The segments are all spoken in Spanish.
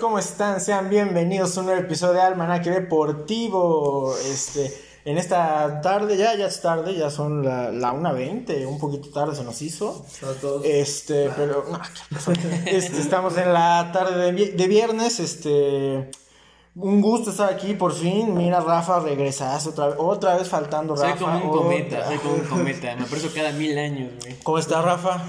¿Cómo están? Sean bienvenidos a un nuevo episodio de Almanaque Deportivo. Este, en esta tarde, ya, ya es tarde, ya son la, la 1.20, un poquito tarde se nos hizo. Este, pero, no, ¿qué pasó? Este, estamos en la tarde de, vi- de viernes, este, un gusto estar aquí por fin. Mira, Rafa, regresas otra vez, otra vez faltando Soy Rafa. como un cometa, otra- soy como un cometa. Me aparezco cada mil años, güey. ¿Cómo está Rafa?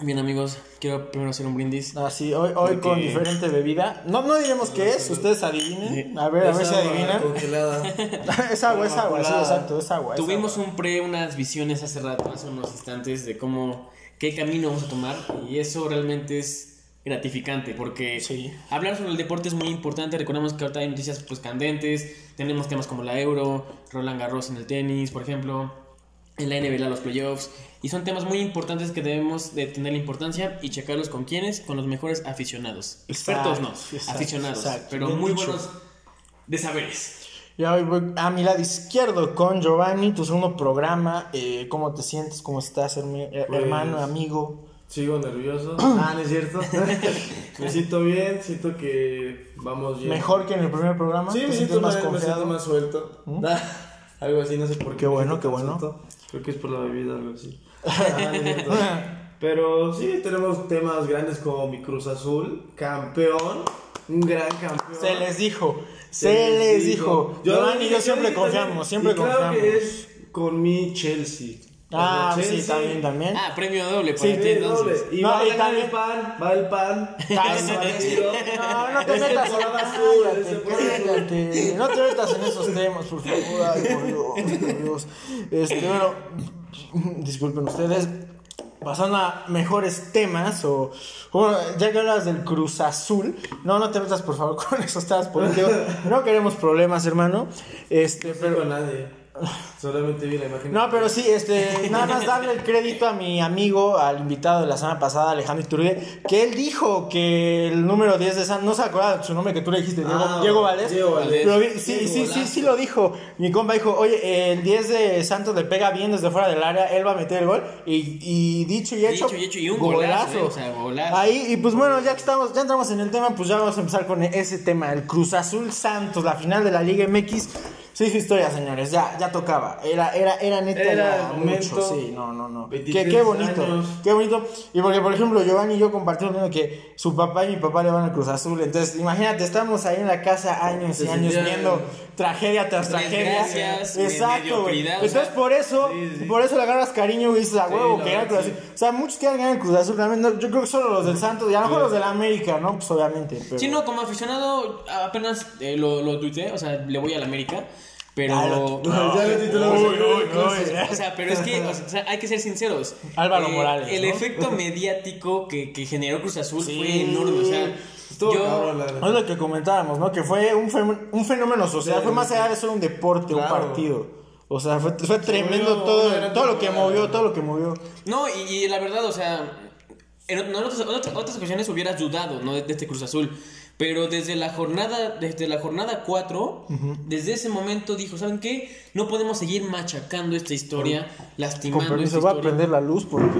Bien, amigos, quiero primero hacer un brindis. Así, hoy, hoy Porque- con diferente bebida. No, no diremos qué es, ustedes adivinen. A ver, a ver si adivinan. Es agua, es agua, sí, exacto, es agua. es Tuvimos agua. un pre, unas visiones hace rato, hace unos instantes, de cómo, qué camino vamos a tomar. Y eso realmente es gratificante, porque Sí. hablar sobre el deporte es muy importante. Recordemos que ahorita hay noticias pues candentes. Tenemos temas como la Euro, Roland Garros en el tenis, por ejemplo. En la NBA los playoffs. Y son temas muy importantes que debemos de tener importancia y checarlos con quienes, con los mejores aficionados. Expertos no, Exacto, aficionados. exacto. Pero muy dicho. buenos de saberes. Y hoy voy a mi lado izquierdo con Giovanni, tu segundo programa. Eh, ¿Cómo te sientes? ¿Cómo estás, eh, Pues- hermano, amigo? Sigo nervioso. Ah, no es cierto. me siento bien, siento que vamos bien. ¿Mejor que en el primer programa? Sí, ¿Te me siento más, me siento más suelto. algo así, no sé por qué. Qué bueno, qué bueno. Creo que es por la bebida, algo así. Ah. Pero sí, tenemos temas grandes como mi Cruz Azul, campeón, un gran campeón. Se les dijo, se, les dijo. Giovanni y yo siempre confiamos, siempre y claro confiamos. que es con mi Chelsea. Ah, sí, también, también. Ah, premio doble para Sí, ti entonces. doble. Y No, va y también- el pan, va el pan. Partido. No, no te metas cállate. No te metas en esos temas, por favor. Ay, por Dios, por Dios. Este, bueno, disculpen ustedes. Pasando a mejores temas, o bueno, ya que hablas del Cruz Azul, no, no te metas por favor con esos temas políticos. No queremos problemas, hermano. Este, Pero pero nadie. Solamente vi la imagen. no, pero sí, este, nada más darle el crédito a mi amigo, al invitado de la semana pasada, Alejandro Iturbide, que él dijo que el número 10 de San, no se acuerda de su nombre que tú le dijiste, Diego, Ah, Diego Valdés. Diego Valdés. Pero sí, Diego sí, sí, sí lo dijo. Mi compa dijo, oye, el 10 de Santos le pega bien desde fuera del área, él va a meter el gol. Y, y dicho y hecho, Dicho y hecho, y un golazo, eh, o sea, golazo. Ahí, y pues bueno, ya que estamos, ya entramos en el tema, pues ya vamos a empezar con ese tema, el Cruz Azul Santos, la final de la Liga MX. Se hizo historia, señores, ya, ya tocaba. Era, era, era neta Era ya mucho, sí, no, no, no. Qué, 23 qué bonito, años. qué bonito. Y porque, por ejemplo, Giovanni y yo compartimos lo mismo que su papá y mi papá le van al Cruz Azul. Entonces, imagínate, estamos ahí en la casa años y años viendo tragedia tras tragedia. Desgracias, Exacto, güey. Entonces, sea, por eso, sí, sí. por eso le agarras cariño y dices, a Sí, huevo, que gana el Cruz Azul. O sea, muchos quieren ganar el Cruz Azul, realmente. no, Yo creo que solo los del Santos y a lo mejor los del América, ¿no? Pues obviamente. Pero... Sí, no, como aficionado apenas eh, lo, lo tuiteé, o sea, le voy a la América, pero... Ya lo titulamos. Uy, uy, uy. O sea, pero es que o sea, hay que ser sinceros. Álvaro Eh, Morales, El ¿no? efecto mediático que, que generó Cruz Azul Sí. fue enorme. O sea, Estuvo yo, cabrón, la verdad. Es lo que comentábamos, ¿no? Que fue un, fenómeno, un fenómeno social, fue más allá de ser un deporte, un partido. O sea, fue, fue tremendo movió todo, todo lo que movió, todo lo que movió. No, y, y la verdad, o sea, en, en otras, otras, otras ocasiones hubieras dudado, ¿no? De, de este Cruz Azul. Pero desde la jornada, desde la jornada 4, desde ese momento dijo, ¿saben qué? No podemos seguir machacando esta historia, Con lastimando permiso, esta voy a prender la luz porque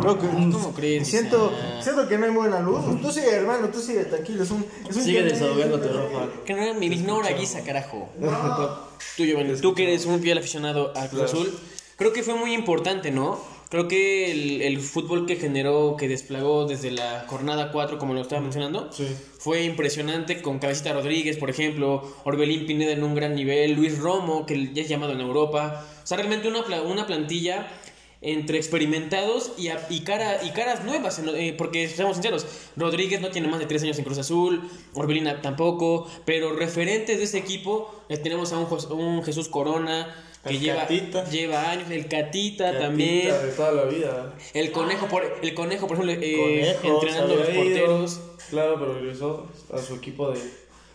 creo que... ¿Cómo crees, Siento, siento que no hay buena luz. Tú sigue, hermano, tú sigue, tranquilo. Es un, es un Sigue desahogándote, Rafa. Que no era mi misma hora guisa, carajo. Tú, Giovanni, tú que eres un fiel aficionado a Cruz Azul, creo que fue muy importante, ¿no? Creo que el, el fútbol que generó, que desplagó desde la jornada 4, como lo estaba mencionando, Sí. fue impresionante con Cabecita Rodríguez, por ejemplo, Orbelín Pineda en un gran nivel, Luis Romo, que ya es llamado en Europa. O sea, realmente una, una plantilla entre experimentados y, a- y, cara, y caras nuevas, eh, porque seamos sinceros, Rodríguez no tiene más de tres años en Cruz Azul, Orbelín tampoco, pero referentes de ese equipo eh, tenemos a un, un Jesús Corona que El lleva, Catita. lleva años, el Catita, Catita también, De toda la vida. el conejo, por, el conejo, por ejemplo, eh, Conejo, entrenando a los porteros. Claro, pero regresó a su equipo de,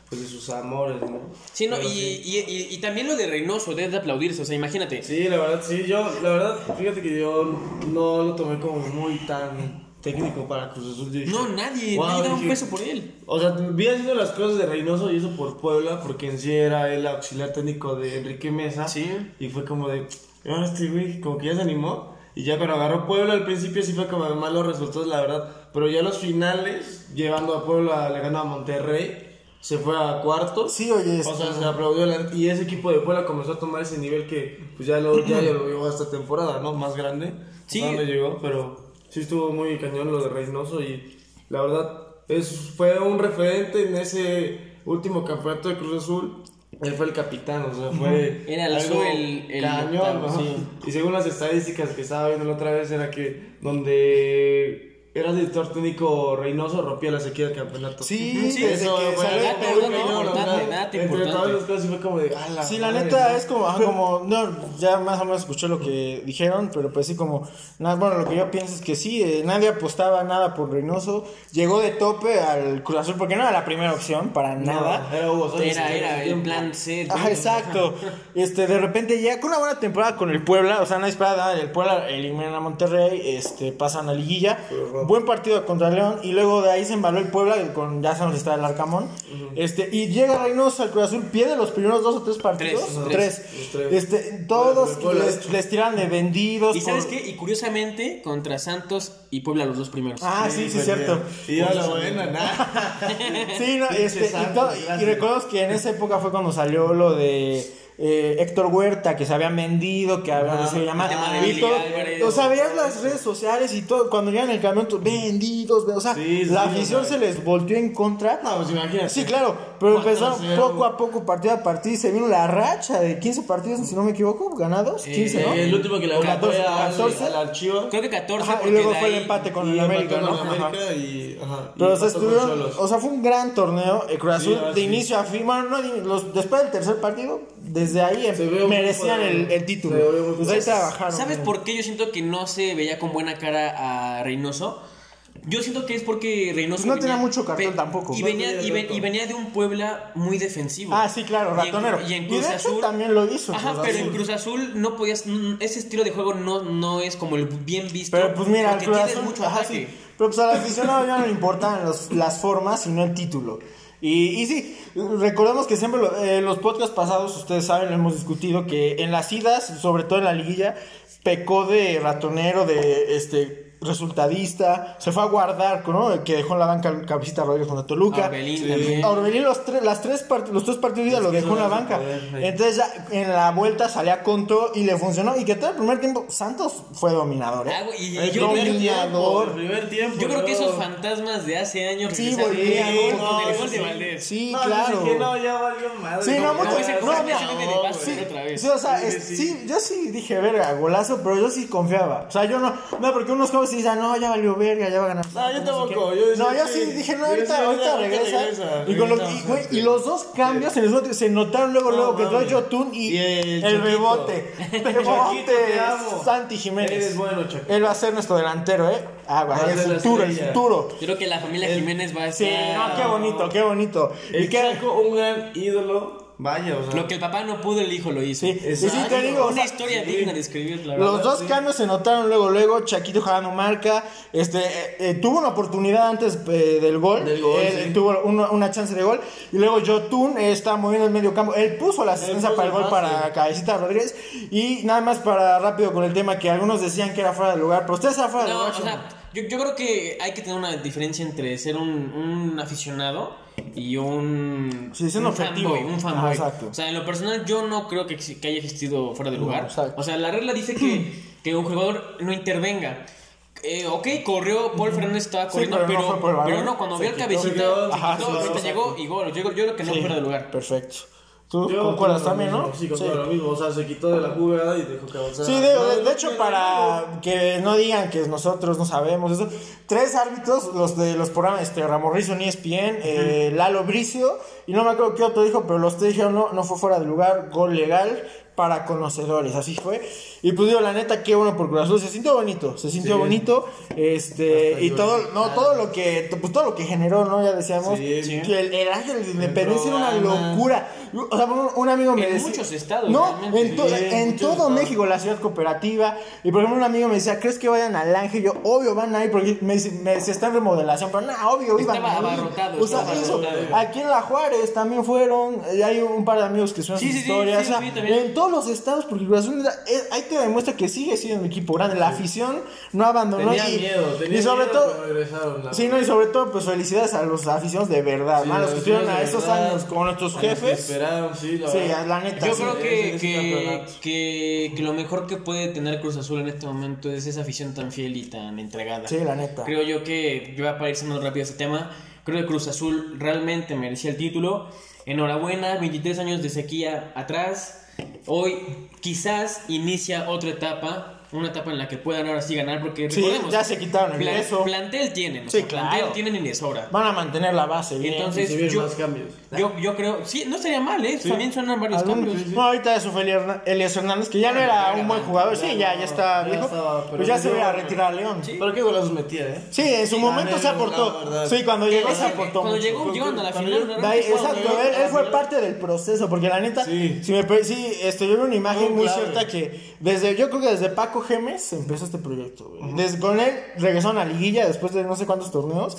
pues, de sus amores, ¿no? Sí, no, y, y- y también lo de Reynoso, debe de aplaudirse, o sea, imagínate. Sí, la verdad, sí, yo, la verdad, fíjate que yo no lo tomé como muy tan técnico para Cruz Azul. Yo dije, No, nadie, "Wow", nadie da un peso por él. O sea, vi haciendo las cosas de Reynoso y eso por Puebla, porque en sí era el auxiliar técnico de Enrique Mesa. Sí. Y fue como de, ahora este güey, como que ya se animó. Y ya cuando agarró Puebla al principio sí fue como de malos resultados, la verdad. Pero ya los finales, llevando a Puebla, le ganó a Monterrey, se fue a cuartos. Sí, oye, O sea, se aplaudió la- y ese equipo de Puebla comenzó a tomar ese nivel que pues ya lo, ya, ya lo vio esta temporada, ¿no? Más grande. Sí. No le llegó, pero sí estuvo muy cañón lo de Reynoso y la verdad es, fue un referente en ese último campeonato de Cruz Azul. Él fue el capitán, o sea, fue Era el- algo el- el cañón, octavo, ¿no? sí. Y según las estadísticas que estaba viendo la otra vez era que donde era director técnico Reynoso rompía la sequía del campeonato. Sí, Sí, desde Eso que fue salió Perú, dato ¿no? importante, o sea, dato entre importante. todas las cosas sí fue como de, "A la Sí, la madre", neta ¿no? es como, ajá, como, no, ya más o menos escuché lo que dijeron, pero pues sí como, nada, bueno, lo que yo pienso es que sí, eh, nadie apostaba nada por Reynoso, llegó de tope al Cruz Azul porque no era la primera opción para nada. No, era Hugo Sánchez Era, era el plan C. Ajá, exacto. Este, de repente ya con una buena temporada con el Puebla, o sea, nadie esperaba nada del Puebla, eliminan a Monterrey, este, pasan a liguilla, buen partido contra León y luego de ahí se embaló el Puebla con ya sabemos está el Arcamón. Este, y llega Reynoso al Cruz Azul, pierde los primeros dos o tres partidos, Tres, ajá. tres. Los tres. Este, todos Bueno, les, tiran de vendidos. ¿Y sabes qué? Y curiosamente, contra Santos y Puebla los dos primeros. Ah, sí, sí, cierto. Y a la buena, nada. Sí, no, este, y, Santos, y recordemos que en esa época fue cuando salió lo de eh, Héctor Huerta, que se habían vendido, que habían Ah, todo- Álvarez. o sea, veías las redes sociales y todo, cuando llegan el camión, tú, vendidos, o sea, Sí, la afición se les volteó en contra. No, pues imagínate. Sí, claro, pero empezaron poco a poco, partido a partido, y se vino la racha de 15 partidos, si no me equivoco, ganados, 15, ¿no? Eh, El último que le O ganó 14, fue al, 14. al Archivo. Creo que 14 Ajá, y luego fue el empate con el América, ¿no? Ajá. América y, ajá, Pero y o sea, estuvieron, o sea, fue un gran torneo. El Cruz Azul de sí. inicio a fin, bueno, no, los, después del tercer partido, desde ahí un merecían el, el título. ahí trabajaron. ¿Sabes bien. por qué yo siento que no se veía con buena cara a Reynoso? Yo siento que es porque Reynoso. Pues no tenía mucho cartel ve- tampoco. Y No venía, y, ven- tanto. y venía de un Puebla muy defensivo. Ah, sí, claro, Y en- ratonero. Y en, Y Cruz de hecho Azul. también lo hizo. Ajá, Cruz pero en. Cruz Azul no podías. Ese estilo de juego no, no es como el bien visto. Pero pues mira, porque Cruz tienes Azul, mucho ajá, sí. Pero pues al aficionado ya no le importan los- las formas, sino el título. Y, y sí, recordemos que siempre lo- eh, los podcasts pasados, ustedes saben, hemos discutido, que en las idas, sobre todo en la liguilla, pecó de ratonero, de este resultadista, se fue a guardar, ¿no? Que dejó en la banca el Cabecita Rodríguez contra Toluca. Orbelín Sí. también. A Orbelín los, tres las tres part- los tres partidos Es lo dejó en la banca. Entonces ya en la vuelta salía con todo y le funcionó. Y que todo el primer tiempo Santos fue dominador. ¿eh? Ah, y El yo, primer dominador. tiempo, el primer tiempo. yo creo que esos fantasmas de hace años Sí, volvían, con no, el gol sí. de Valdés. Sí, No, claro. dije, no, ya valió madre. Sí, no, ya, mucho- no. Sí, o sea, sí, yo sí dije, verga, golazo, pero yo sí confiaba. O sea, yo no, no, porque unos jóvenes dicen, no, ya valió verga, ya va a ganar. No, yo tampoco, yo decía, no, yo sí. sí dije, no, ahorita, ahorita regresa. regresa, y, con lo- regresa, y, güey, sí. y los dos cambios en el segundo se notaron luego, No, luego que entró mames. Yotun y, Y el el Chaquito. bebote. Chaquito, Bebote, te amo. Santi Jiménez. Eres bueno, Chaquito. Él va a ser nuestro delantero, ¿eh? Ah, va, Va a el ser futuro, el futuro. Yo creo que la familia Jiménez va a Sí, estar. no, qué bonito, qué bonito. Y El Chaco, un gran ídolo. Vaya, o sea. Lo que el papá no pudo, el hijo lo hizo. sí, sí te digo, o Una sea, historia sí. digna de escribir, la verdad. Los dos cambios se notaron luego, luego, Chaquito jalando marca, este, eh, eh, tuvo una oportunidad antes eh, del gol, Del gol, él sí. tuvo una, una chance de gol, y luego Jotun eh, estaba moviendo el medio campo, él puso la asistencia puso para el gol para. Cabecita Rodríguez, y nada más para rápido con el tema que algunos decían que era fuera de lugar, pero ustedes era fuera de No, lugar. o sea, yo, yo creo que hay que tener una diferencia entre ser un, un aficionado y un. Sí, un fanboy. Un fanboy. exacto. O sea, en lo personal, yo no creo que, que haya existido fuera de No, lugar. exacto. o sea, la regla dice que, que un jugador no intervenga. Eh, ok, corrió, Paul Fernández estaba Sí, corriendo, pero no pero, no, cuando vio el cabecita, Ajá, quitó, sí, ahorita llegó y gol. Yo, yo creo que no fuera de lugar. Perfecto. ¿Tú Yo concuerdas también, no? Sí, concuerdo lo mismo. O sea, se quitó de la jugada y dejó que avanzara. Sí, de, No, de- de no hecho, para que no digan que nosotros no sabemos eso, tres árbitros, los de los programas, este, Ramorrizo, ni ESPN, eh, Lalo Bricio, y no me acuerdo qué otro dijo, pero los tres dijeron, no, no fue fuera de lugar, gol legal para conocedores, así fue. Y pues digo, la neta, qué bueno por Cruz Azul, se sintió bonito, se sintió Sí. bonito, este, Hasta y todo, no, todo lo que, pues todo lo que generó, ¿no? Ya decíamos, Sí, sí. que el, el Ángel de Independencia era una locura. O sea, un, un amigo me En decía... muchos estados, No, en, to- Sí, en todo estados. México, la ciudad cooperativa. Y por ejemplo, un amigo me decía, ¿crees que vayan al Ángel? Yo, obvio, van a ir porque me, dice- me decía, está en remodelación. Pero no, obvio, iban Estaba abarrotado, O sea, estaba eso, abarrotado. aquí en La Juárez también fueron. Y hay un par de amigos que suenan Sí, sus sí, sí, historias. sí, o sea, sí, también. en todos todos los estados, porque Cruz Azul eh, ahí te demuestra que sigue siendo un equipo grande. La afición no abandonó. Tenía y, miedo, tenía y sobre miedo todo, la- Sí, no, y sobre todo, pues felicidades a los aficionados de verdad, Sí, ¿no? A los que estuvieron a esos verdad, años con nuestros jefes. Esperaron, sí, la Sí, la neta. Yo sí. creo que, que, que, que lo mejor que puede tener Cruz Azul en este momento es esa afición tan fiel y tan entregada. Sí, la neta. Creo yo que, yo para ir cerrando rápido este tema, creo que Cruz Azul realmente merecía el título. Enhorabuena, 23 años de sequía atrás. Hoy quizás inicia otra etapa, una etapa en la que puedan ahora sí ganar, porque Sí, recordemos, ya se quitaron el plan- peso. plantel tienen, o Sí, sea, claro. plantel tienen y de sobra. Van a mantener la base bien. Entonces, yo- más cambios. Yo, yo creo, sí, no estaría mal, ¿eh? También suenan varios Algún- cambios. No, ahorita eso fue Elias Hernández, que ya no era un buen jugador. Sí, ya, ya está ya viejo. estaba, pero Pues ya se iba a retirar a León. Sí, Pero qué golazos metía, ¿eh? en su momento se aportó. Sí, cuando llegó se aportó. cuando llegó, llegaron a la final. Exacto, él, él fue parte del proceso, porque la neta, Sí. si me sí, este, yo vi una imagen muy cierta que desde, yo creo que desde Paco Gemes empezó este proyecto. güey. Desde con él regresaron a liguilla después de no sé cuántos torneos.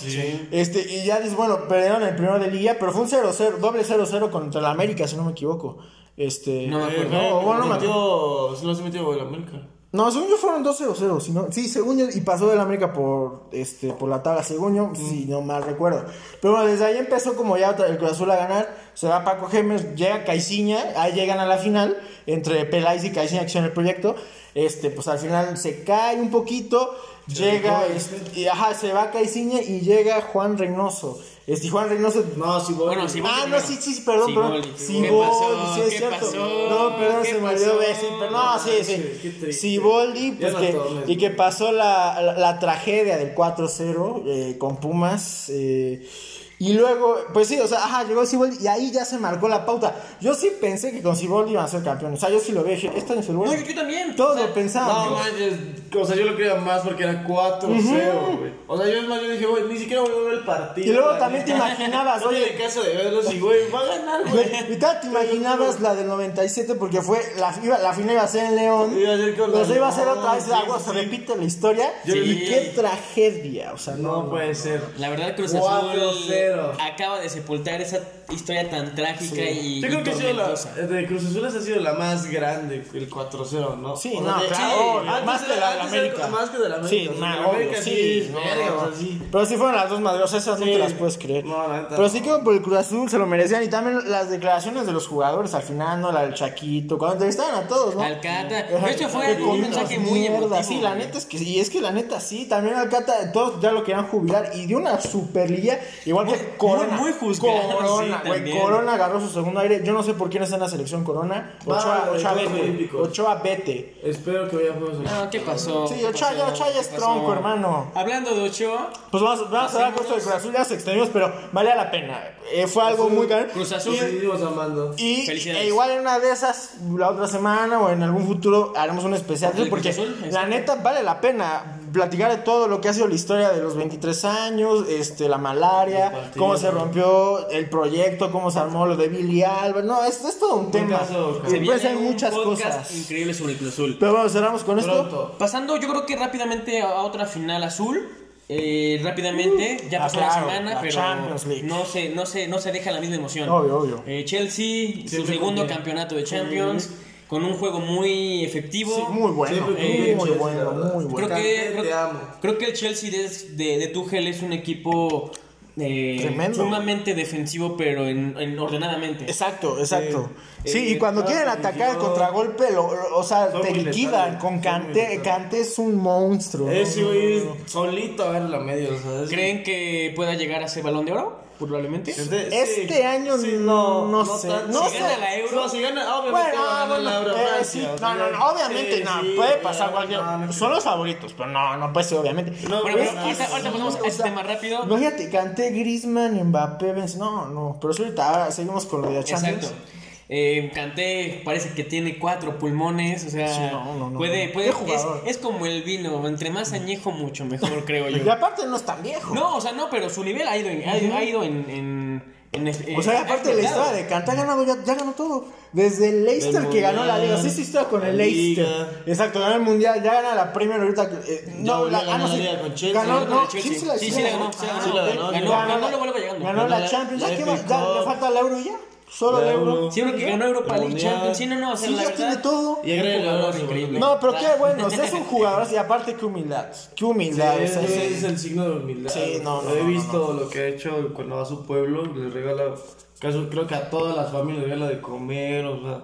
Este, y ya bueno, perdieron el primero de liguilla, pero fue un 0-0, doble 0-0 contra el América, si no me equivoco. Este, No me Eh, acuerdo. no, bueno, no me metió, se los metió el América. No, según yo fueron 2-0-0. Si no, sí, según yo, y pasó del América por, este, por la tabla, según yo, si no mal recuerdo. Pero bueno, desde ahí empezó como ya el Cruz Azul a ganar. Se va Paco Gemes, llega Caiciña, ahí llegan a la final, entre Peláez y Caiciña, que son el proyecto. Este, pues al final se cae un poquito, llega, este, y, ajá, se va Caiciña y llega Juan Reynoso. Este, Juan Reynoso No, sí, Bueno, sí, Ah, no, sí, sí, sí, perdón, perdón. Siboldi. Siboldi, ¿Qué pasó? sí, es ¿Qué cierto. pasó? No, perdón, ¿Qué se me olvidó decir, pero no, sí, sí. Siboldi, pues que, y que pasó la, la, la tragedia del 4-0 eh, con Pumas. eh, y luego, pues sí, o sea, ajá, llegó Siboldi y ahí ya se marcó la pauta. Yo sí pensé que con Siboldi iban a ser campeones. O sea, yo sí lo vi, dije, este año es el bueno. No, yo, yo también. Todos O sea, lo pensábamos. No manches, o sea, yo lo creía más porque era 4-0, güey. O sea, yo es más, yo dije, güey, ni siquiera voy a ver el partido. Y luego también te imaginabas, No oye- caso de verlos y, güey, va a ganar, güey. Y tal, te imaginabas la del 97 porque fue la, iba- la final iba a ser en León. Iba a ser con la iba a ser otra vez sí, agua, sí, se repite la historia. Sí. Y qué tragedia, o sea, no, No puede ser. La verdad, Cruz Azul 4-0. acaba de sepultar esa historia tan trágica y, Yo creo y que ha sido la, tormentosa. de Cruz Azul ha sido la más grande, el 4-0, ¿no? Sí, O no, de- claro, más que la de antes era América. Más que de la América. Sí, o sea, nah, la América obvio, sí, sí, es no, verga, no. o sea, sí. Pero sí fueron las dos madrosas, esas no te las puedes creer. No, la neta, Pero no. sí que por el Cruz Azul se lo merecían. Y también las declaraciones de los jugadores al final, ¿no? La del Chaquito, cuando entrevistaban a todos, ¿no? Alcata. Ajá, Esto fue un mensaje muy emotivo. Sí, la neta es que y es que la neta sí, también Alcata todos ya lo querían jubilar y dio una superliga igual Muy- que Corona. muy- muy juzgado, Corona, güey. Corona agarró su segundo aire. Yo no sé por quién está en la selección Corona. Ochoa, Ochoa vete. Ochoa vete. Espero que vaya a Juegos. No, ¿qué pasó? Sí, ¿Qué Ochoa ya- pasó? Ochoa ya es tronco, hermano. Hablando de Ochoa, Pues vamos, vamos a dar costo de Cruz Azul, ya se extendimos, pero valía la pena. Eh, fue algo muy caro. Cruz Azul. Y- Seguimos amando. Y Felicidades. e igual en una de esas, la otra semana o en algún futuro haremos un especial. ¿De Porque Cruz Azul? la neta vale la pena platicar de todo lo que ha sido la historia de los 23 años, este, la malaria, cómo se rompió el proyecto, cómo se armó lo de Billy Alba. No, es, es todo un tema. caso, se puede ser viene un muchas cosas. increíble sobre el Cruz Azul. Pero bueno, cerramos con esto. Pasando, yo creo que rápidamente a otra final azul. eh, rápidamente, ya Ah, pasó claro, la semana, la pero no se, no, se, no se deja la misma emoción. Obvio, obvio. Eh, Chelsea, su segundo campeonato de Champions, con un juego muy efectivo. Sí, muy bueno. Siempre muy, Chelsea, bueno, muy bueno. Creo que, creo, te amo. creo que el Chelsea de, de, de Tuchel es un equipo eh, sumamente defensivo, pero en, en ordenadamente. Exacto, exacto. Sí. Sí, Eh, y cuando quieren atacar el contragolpe, lo- lo- o sea, Son te liquidan. Con letales. Kanté es un monstruo. Ese ¿no? güey solito a ver la media, o sea, es- ¿Creen que pueda llegar a ser balón de oro? Probablemente. Este, Este sí. año Sí, no- no sé. tanto. No Si sé. gana la Euro. No, si gana, obviamente Bueno, va a ganar la Euro eh, Francia, sí. No, no, no, obviamente sí, no, sí, puede pasar cualquier. no, no, Son los favoritos, pero no, no puede ser, obviamente. No, Bueno, pero pero ahorita, ahorita pasamos a O este sea, tema rápido. Imagínate, Kanté, Griezmann, Mbappé, Benz- No, no, pero ahorita ahora seguimos con lo de Champions. Exacto. Eh, Kanté parece que tiene cuatro pulmones, o sea, Sí, no, no, no, puede, puede es, es como el vino, entre más añejo mucho mejor creo Y yo. aparte no es tan viejo. No, o sea, no, pero su nivel ha ido en, ha ido, ha ido en, en, en- O sea, eh, aparte de la historia de Kanté ha ganado, ya, ya ganó todo. Desde el Leicester que ganó la Liga. Sí, sí, está con el Leicester. Liga. Exacto, ganó el Mundial, ya gana la Premier ahorita. eh, no, la, ganó ah, no, la. Liga con Chelsea, Ganó, ganó no, Chelsea. sí, sí, la, Sí, sí la ganó, sí la ganó. Ganó, Ganó, Ganó ganó. Ganó Ganó. Solo de Euro. Sí, uno que ganó Europa League. Champions. Sí, no, no, o sea, Sí, la ya verdad. tiene todo. Y Un agrega jugador increíble. No, pero qué bueno, o sea, es un jugador y aparte qué humildad. Qué humildad. o es, sí. el signo de humildad. Sí, no, no, He no, visto lo que ha hecho cuando va a su pueblo, le regala, caso, creo que a todas las familias le regala de comer, o sea.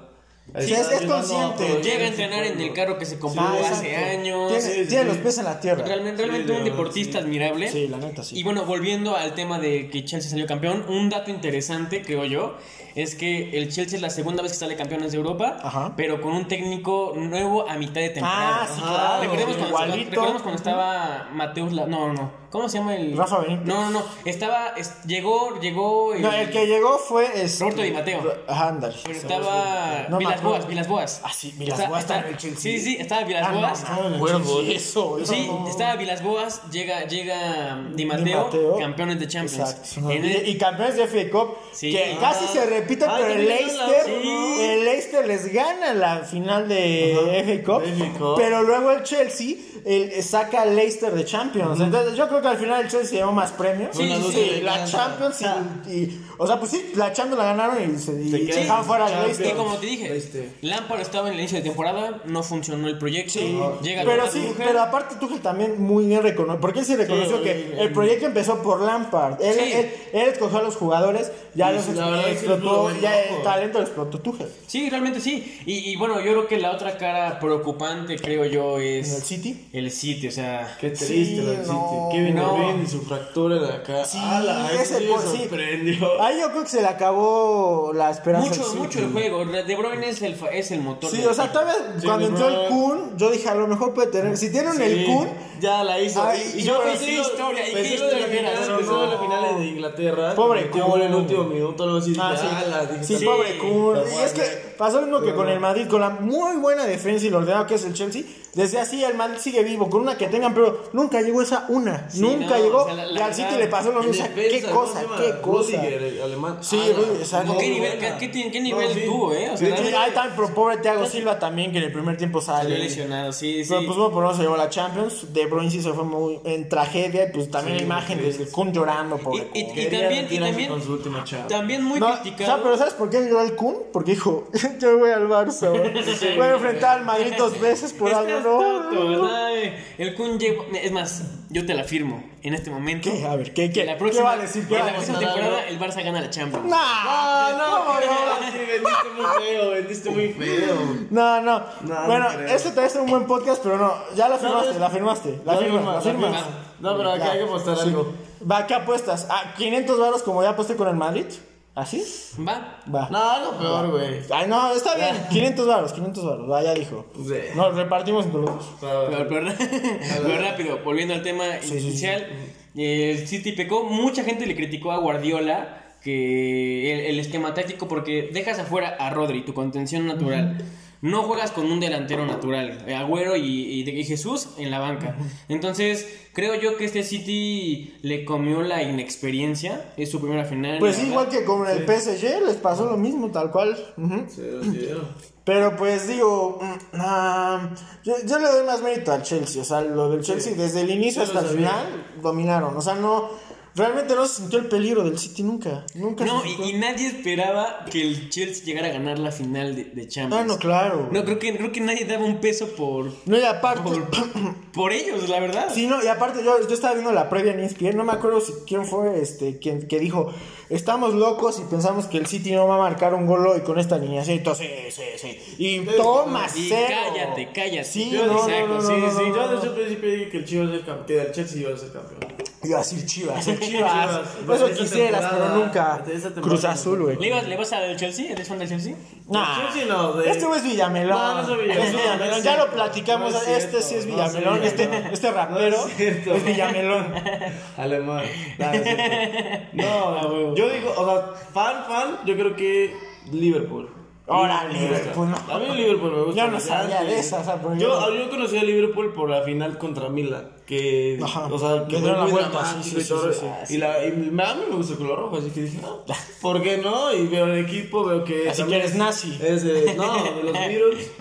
Sí, es- consciente. Llega a entrenar en el carro que se compró hace años. Tiene, Sí, sí, tiene sí. los pies en la tierra. Realmente, realmente Sí, un de deportista admirable. Sí, la neta, sí. Y bueno, volviendo al tema de que Chelsea salió campeón, un dato interesante, creo yo, es que el Chelsea es la segunda vez que sale campeones de Europa, Ajá. pero con un técnico nuevo a mitad de temporada. Ah, sí, claro. Recordemos cuando, igualito. recordemos cuando estaba Mateus, La- no, no, ¿cómo se llama el? Rafa Benítez. No, no, no, estaba, es- llegó, llegó. No, el que llegó fue. Este, Roberto Di. Ajá, ándale. Pero estaba No Vilas. Boas, Vilas Boas. Ah, sí, Vilas Está- Boas está- estaba en el Chelsea. Sí, sí, estaba Vilas Ah, Boas. no eso. eso Sí, no. estaba Vilas Boas, llega, llega Di Matteo. campeones de Champions. Exacto. Y, el- y campeones de FA Cup, Sí. que casi se repite, Ay, pero el Leicester, sí. el Leicester les gana la final de FA Cup. pero luego el Chelsea el- saca al Leicester de Champions. Entonces yo creo que al final el Chelsea llevó más premios. Sí, sí, sí. la Champions y, y- o sea, pues sí, la Champions la ganaron y se y dejaron fuera Champions. Y como te dije, Este. Lampard estaba en el inicio de temporada, no funcionó el proyecto. Sí, llega pero sí, pero aparte Tuchel también muy bien reconoció, porque él sí reconoció Sí, que el proyecto empezó por Lampard, él, Sí. él, él escogió a los jugadores, ya Sí, los es explotó, es muy ya loco. el talento lo explotó Tuchel. Sí, realmente sí. Y, y bueno, yo creo que la otra cara preocupante, creo yo, En el es City. el City. O sea, Qué triste no. City. Kevin No. De y su fractura de acá. Sí, ¡Hala! ese sí por- sorprendió. Ahí yo creo que se le acabó la esperanza. mucho, mucho el juego. De Bruyne es el, fa- es el motor. Sí, o sea, todavía Sí, cuando entró el. Kun, yo dije, a lo mejor puede tener. Si tienen el Sí, Kun, Ya la hizo. Ay, y y yo pensé historia, y pensé qué historia, no. lo de la final de Inglaterra. Pobre gol en el Kun. último minuto, algo así. Ah, sí. "Ala", dije, Sí, "Está pobre bien". Kun. Y es que pasó lo mismo que con no. el Madrid, con la muy buena defensa y lo ordenado que es el Chelsea. Desde así el Madrid sigue vivo, con una que tengan, pero nunca llegó esa una. Sí, nunca no, llegó. o sea, la- y la al City verdad, le pasó lo mismo. Qué cosa, ¿cómo se qué cosa. Alemán. Sí, Rudiger, exacto. ¿Qué nivel, qué, qué- qué nivel No, sí. tuvo, eh? O sea, Ahí está el pobre Thiago Silva también, que en el primer tiempo sale. lesionado, sí, sí. Pero pues bueno, por menos se llevó la Champions. De Bruyne sí se fue muy en tragedia. Y pues también la imagen desde Kun llorando por Y- también- también- con su última chava. También muy No, o sea, criticado. pero ¿sabes por qué lloró el Kun? Porque dijo, yo voy al Barça. güey. voy a enfrentar al Madrid dos veces por algo, ¿no? tonto. El Kun llegó. Es más, yo te la firmo en este momento. ¿Qué? A ver, ¿qué, qué, la ¿qué próxima, va a decir? ¿Qué en la próxima temporada el Barça gana la Champions. No, no, ¿cómo no, no? sí, vendiste muy feo, vendiste muy feo. No, no. No, bueno, no este te hace un buen podcast, pero no. Ya la firmaste, es- la firmaste. La firmas, firma, la firmas. firma. No, pero acá hay que apostar algo. Va, ¿qué apuestas? ¿A 500 varos como ya aposté con el Madrid? ¿Así? Va. Va. No, algo peor, güey. Ay, no, está bien. 500 varos, 500 varos. Va, ya dijo. Sí. Nos repartimos entre los dos. Pero, pero- pero rápido, volviendo al tema sí, sí. inicial, el City pecó, mucha gente le criticó a Guardiola que el, el esquema táctico porque dejas afuera a Rodri, tu contención natural. No juegas con un delantero natural, eh, Agüero y, y- y Jesús en la banca. Entonces, creo yo que este City le comió la inexperiencia. Es su primera final. Pues sí, igual que con el PSG, les pasó lo mismo, tal cual. Cero, cero. Pero pues digo, mm, ah, yo, yo le doy más mérito al Chelsea. O sea, lo del Chelsea desde el inicio Sí, hasta el final dominaron. O sea, no, realmente no se sintió el peligro del City nunca. Nunca No, se y, y nadie esperaba que el Chelsea llegara a ganar la final de, de Champions. Ah, no, claro. No, creo que, creo que nadie daba un peso por, No, y aparte, por, por ellos, la verdad. Sí, no, y aparte yo, yo estaba viendo la previa en ESPN, no me acuerdo si quién fue este quien que dijo, estamos locos y pensamos que el City no va a marcar un gol hoy con esta alineación, entonces sí, sí, sí. Y toma Y cero. cállate, cállate. Sí, Yo no, dije, no, no, sí, no, sí, no, yo no. desde el principio dije que el Chivas es el campeón, que el Chelsea iba a ser campeón. Iba a decir Chivas, el Chivas. Chivas. Eso quisieras, pero nunca. Cruz Azul, güey. ¿Le, ¿Le vas al Chelsea? ¿Eres fan del Chelsea? Nah. Chelsea no, de- Este güey es Villamelón. No, no Es Villamelón. no es Ya lo platicamos. no es este sí es no Villamelón. soy este, Villamelón. este rapero No es cierto. es Villamelón. Alemán. No, es yo digo, o sea, fan, fan, yo creo que Liverpool. Ahora. Liverpool, no. A mí Liverpool me gusta. Yo no sabía de esa, o sea, yo, yo- conocí a Liverpool por la final contra Milan. Que, Ajá. o sea, que dieron la vuelta, sí, sí, y sí. Y, la, y a mí me gusta el color rojo, así que dije, no, ¿por qué no? Y veo el equipo, veo que. Así que eres nazi. Es de, no, de los Beatles.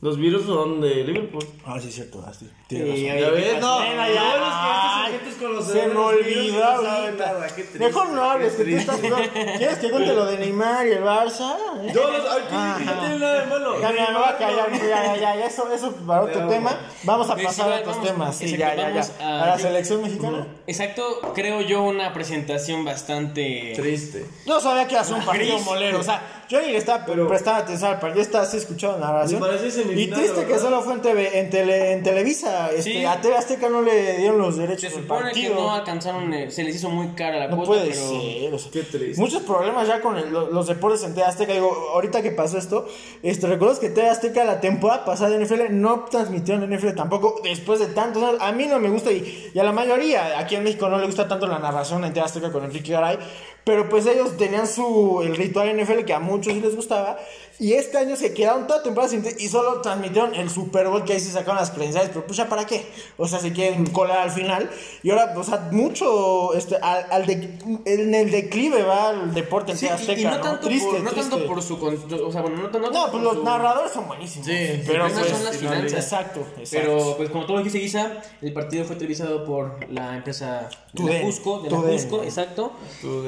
Los virus son de Liverpool. Ah, sí, es cierto. Así. Sí, Tienes razón. ¿Ya ¿qué ves? No, no, ya. es que estos sujetos con los Se me no saben ahorita. nada, qué triste, Mejor no hables, que tú estás triste. jugando. ¿Quieres que cuente lo de Neymar y el Barça? Yo los. Ay. ¿qué- ¿qué tiene nada de malo? Ya, mira, me voy a callar, ya, ya, ya, ya, eso, eso para otro Pero- tema. Vamos a Sí, pasar a otros vamos, temas. Sí, exacto, ya, ya, ya. a- A la yo- selección mexicana. Exacto, creo yo una presentación bastante... Triste. No sabía que iba a ser un partido molero. O sea, yo ni le estaba Pero- prestando atención al partido. Estaba escuchando la narración. Me parece Y triste que solo fue en, TV, en, tele, en Televisa. Este, Sí. A TV Azteca no le dieron los derechos Se del supone partido. que no alcanzaron, eh, se les hizo muy cara la No cuota, puede pero... ser. o sea, Qué triste. Muchos problemas ya con el- lo- los deportes en TV Azteca. Digo, ahorita que pasó esto, este, ¿recuerdas que TV Azteca la temporada pasada de NFL no transmitió en NFL tampoco después de tantos años? A mí no me gusta y, y a la mayoría aquí en México no le gusta tanto la narración en TV Azteca con Enrique Garay. Pero pues ellos tenían su el ritual NFL que a muchos sí les gustaba. Y este año se quedaron toda temporada sin y solo transmitieron el Super Bowl que ahí se sacaron las credenciales. Pero pues ya para qué. O sea, se quieren colar al final. Y ahora, o sea, mucho este, al, al de- en el declive va el deporte en Sí, TV y- Azteca. y, no, tanto, Triste, por, no triste. tanto por su... con- O sea, bueno, no, tanto No, por pues los su- narradores son buenísimos. Sí, pero pues, son las finanzas. Exacto, exacto. Pero, pues como tú lo dijiste, Guisa, el partido fue televisado por la empresa de la TUDN, Jusco, de la. Jusco, exacto.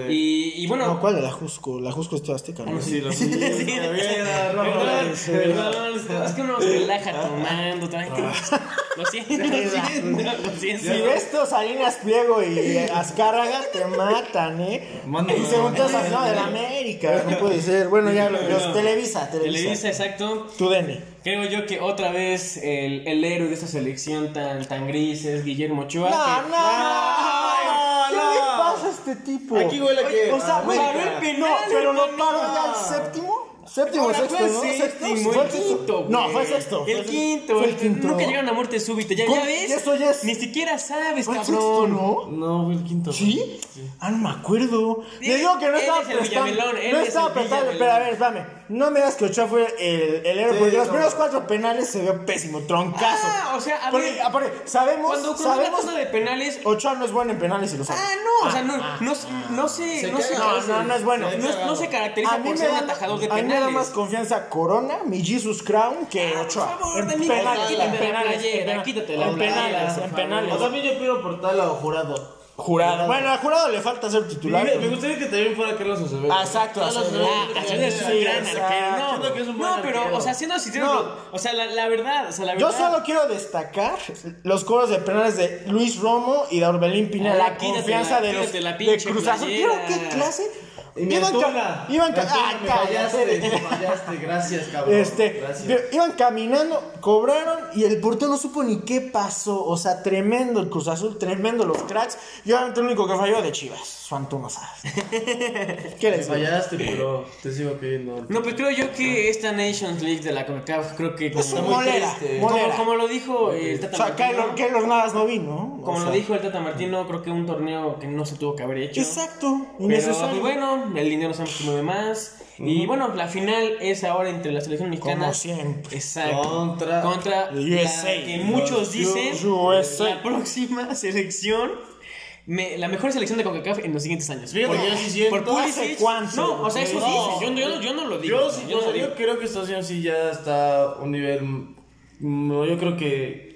Y, y bueno... No, ¿cuál de la Jusco? La Jusco es Azteca, ¿no? Sí, lo Sí, sí, no, no, Perdón, no, es que uno se relaja tomando, tranquilo. Lo siento, lo siento. Si ves estos Salinas Pliego y Azcárraga, te matan, ¿eh? Y según todos no, de la América, no puede ser. Bueno, ya los, Televisa, Televisa. Televisa, exacto. Tu DN. Creo yo que otra vez el, el héroe de esta selección tan, tan gris es Guillermo Ochoa. No, que- no, ¿Qué no. le pasa a este tipo? Aquí huele que- O sea, paró el penal, no, pero lo paró ya el séptimo. Séptimo, Ahora sexto, ¿no? séptimo, Fue el quinto. No, fue sexto. El quinto. Fue el quinto. Nunca llegaron a muerte súbita. ¿Ya, ya ves? Eso ya es- Ni siquiera sabes, Fue el cabrón. sexto, ¿no? No, fue el quinto. ¿Sí? Ah, no me acuerdo. Le digo que no él estaba es el prestando. Villamelón, él No es estaba prestando. Villamelón. Pero a ver, espérame. No me digas que Ochoa fue el, el héroe. Sí, porque los no. primeros cuatro penales se vio pésimo, troncazo. Ah, o sea, a Porque, ver, aparte, sabemos. Cuando una sabemos cosa de penales. Ochoa no es bueno en penales y lo sabe. Ah, no, o sea, no, no, no se. Se No se, No, no, no es bueno. no, no se caracteriza por ser un atajador de a mí me da penales. más confianza Corona, mi Jesus Crown, que Ah, Ochoa. por favor, en penales, quítate en la penales, playera, en quítate la en playera, penales, en penales. O también yo pido por tal o jurado. Jurado. Bueno, a Jurado le falta ser titular. Me, me gustaría que también fuera Carlos Acevedo. Ah, exacto, Carlos Acevedo. Acevedo. Ah, Acevedo es un Sí, gran exacto. arquero. Siento que es No, un buen no, pero, arquero. o sea, siendo sincero, No. o sea, la, la verdad, o sea, la Yo solo quiero destacar los coros de penales de Luis Romo y de Orbelín Pineda. Ah, la confianza la- de los de pinche Cruz Azul. playera. ¿Pero qué clase? Y Iban, ca- iban ca- ah, me fallaste, me fallaste, gracias, cabrón. Este, gracias. pero iban caminando, cobraron y el portero no supo ni qué pasó. O sea, tremendo el Cruz Azul, tremendo los cracks. Y obviamente el único que falló de Chivas, su Antuna, ¿sabes? ¿Qué les digo? fallaste, pero te sigo queriendo. No, pues creo yo que esta Nations League de la CONCACAF, creo que Es como, un molera, triste. como, molera. como lo dijo el O Tata sea, Martino, Keylor, Keylor Navas no vino. O como sea, lo dijo el Tata Martino, creo que un torneo que no se tuvo que haber hecho. Exacto, Pero innecesario. pues, bueno, el dinero sabemos que mueve más. Y bueno, la final es ahora entre la selección mexicana. Como siempre. Exacto. Contra- Contra The la USA. que muchos dicen USA. la próxima selección. me- la mejor selección de CONCACAF en los siguientes años. Fíjate, Por- yo sí siento- por. ¿Hace cuánto? No, o sea, eso No. dicen. Yo, yo, yo no lo digo. Yo, sí, yo no lo digo. yo creo que Estados Unidos sí ya está a un nivel. mm, Yo creo que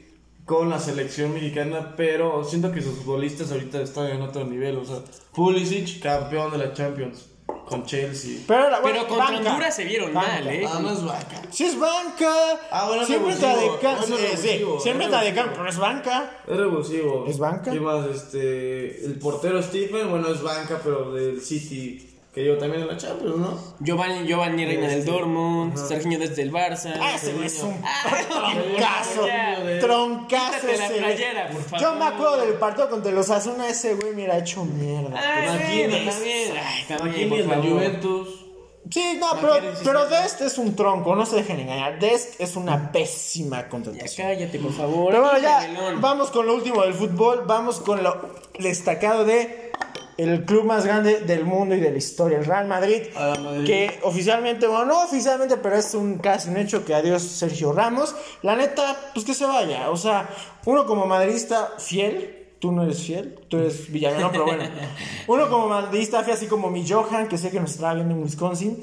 con la selección mexicana, pero siento que sus futbolistas ahorita están en otro nivel. O sea, Pulisic, campeón de la Champions con Chelsea. Pero, la- Pero bueno, contra banca. Honduras se vieron Banca. mal, ¿eh? Ah, no es vaca. Sí es banca. Ah, bueno, siempre está de ca- Bueno, sí, es sí, revulsivo, siempre es está de campo, pero es banca. Es revulsivo. ¿Es banca? ¿Qué más? Este, el portero Stephen, bueno, es banca, pero del City, que yo también en la Champions, ¿no? Giovanni, Giovanni Reina del Dortmund, ajá. Serginho desde el Barça. Ah, ese güey es un Ah, troncazo. ya. Troncazo la ese güey. playera, por favor. Yo me acuerdo del partido contra los Asuna, ese güey mira hecho mierda. Ay, Imagínate. bueno, también. Ay, también, en la. Juventus. Sí, no, pero, pero Dest es un tronco, no se dejen engañar. Dest es una pésima Ya contratación. cállate, por favor. Pero bueno, ya vamos con lo último del fútbol. Vamos con lo destacado de el club más grande del mundo y de la historia, el Real Madrid. Que oficialmente, bueno, no oficialmente, pero es un casi un hecho que adiós Sergio Ramos. La neta, pues que se vaya. O sea, uno como madridista fiel. Tú no eres fiel, tú eres villano, pero bueno. Uno como madridista fiel, así como mi Johan, que sé que nos estaba viendo en Wisconsin.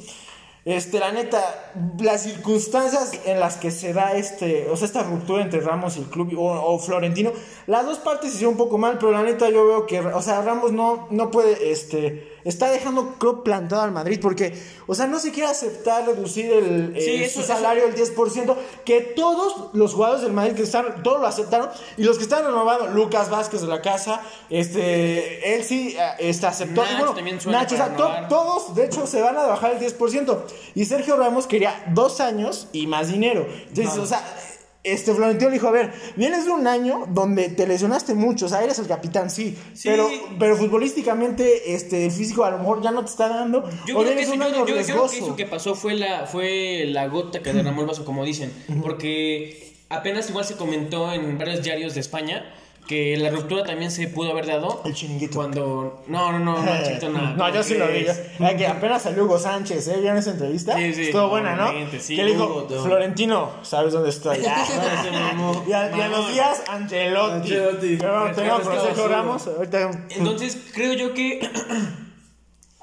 Este, la neta, las circunstancias en las que se da este, o sea, esta ruptura entre Ramos y el club o, Florentino, las dos partes hicieron un poco mal, pero la neta yo veo que, o sea, Ramos no, no puede, este, está dejando creo plantado al Madrid porque, o sea, no se quiere aceptar reducir el, Sí, eh, eso- su salario el 10%, que todos los jugadores del Madrid que están, todos lo aceptaron, y los que están renovando, Lucas Vázquez de la casa, este, él sí, eh, este, aceptó, y bueno, también o sea, to- todos, de hecho, se van a bajar el 10%, y Sergio Ramos quería dos años y más dinero, entonces, o sea, este Florentino le dijo, a ver, vienes de un año donde te lesionaste mucho, o sea, eres el capitán, sí, Sí. Pero, pero futbolísticamente, este, el físico a lo mejor ya no te está dando, Yo o creo, que eso, un yo- año yo- yo creo que eso que pasó fue la, fue la gota que derramó el vaso, como dicen. Porque apenas igual se comentó en varios diarios de España que la ruptura también se pudo haber dado. El chiringuito. Cuando. No, no, no, no, chiquito, nada. No, yo sí lo vi. Es- Ay, que apenas salió Hugo Sánchez, ¿eh? ¿Vieron esa entrevista? Sí, sí, Estuvo buena, ¿no? sí. que le dijo, amo. Florentino, ¿sabes dónde estoy? se mamó. y, a, y a los días, Angelotti. Ancelotti. Pero bueno, solo. Ramos. Ahorita... Entonces, creo yo que.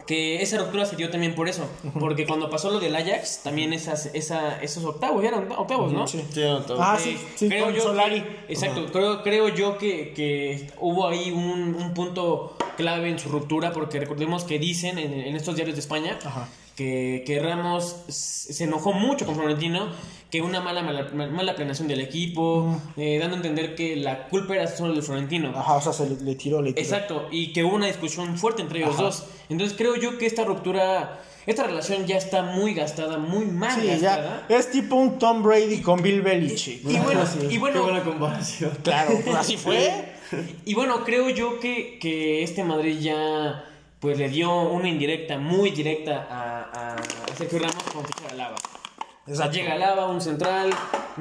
Que esa ruptura se dio también por eso. Porque cuando pasó lo del Ajax, también esas, esa, esos octavos, eran octavos, ¿no? Sí. Ah, Eh, sí, sí, creo con yo Solari. que- exacto, creo, creo yo que, que hubo ahí un, un punto clave en su ruptura, porque recordemos que dicen en, en estos diarios de España Ajá. Que, que Ramos se enojó mucho con Florentino, que una mala, mala, mala planeación del equipo, eh, dando a entender que la culpa era solo de Florentino. Ajá, o sea, se le, le tiró, le tiró. Exacto, y que hubo una discusión fuerte entre ellos Ajá. dos. Entonces creo yo que esta ruptura, esta relación ya está muy gastada, muy mal Sí, gastada. ya. Es tipo un Tom Brady con Bill Belichick. Y bueno, Sí. y Qué bueno, buena comparación. Claro, así fue. Y bueno, creo yo que, que este Madrid ya pues le dio una indirecta, muy directa a, a Sergio Ramos con ficha de Alaba. O sea, Exacto. llega Alaba, un central. Es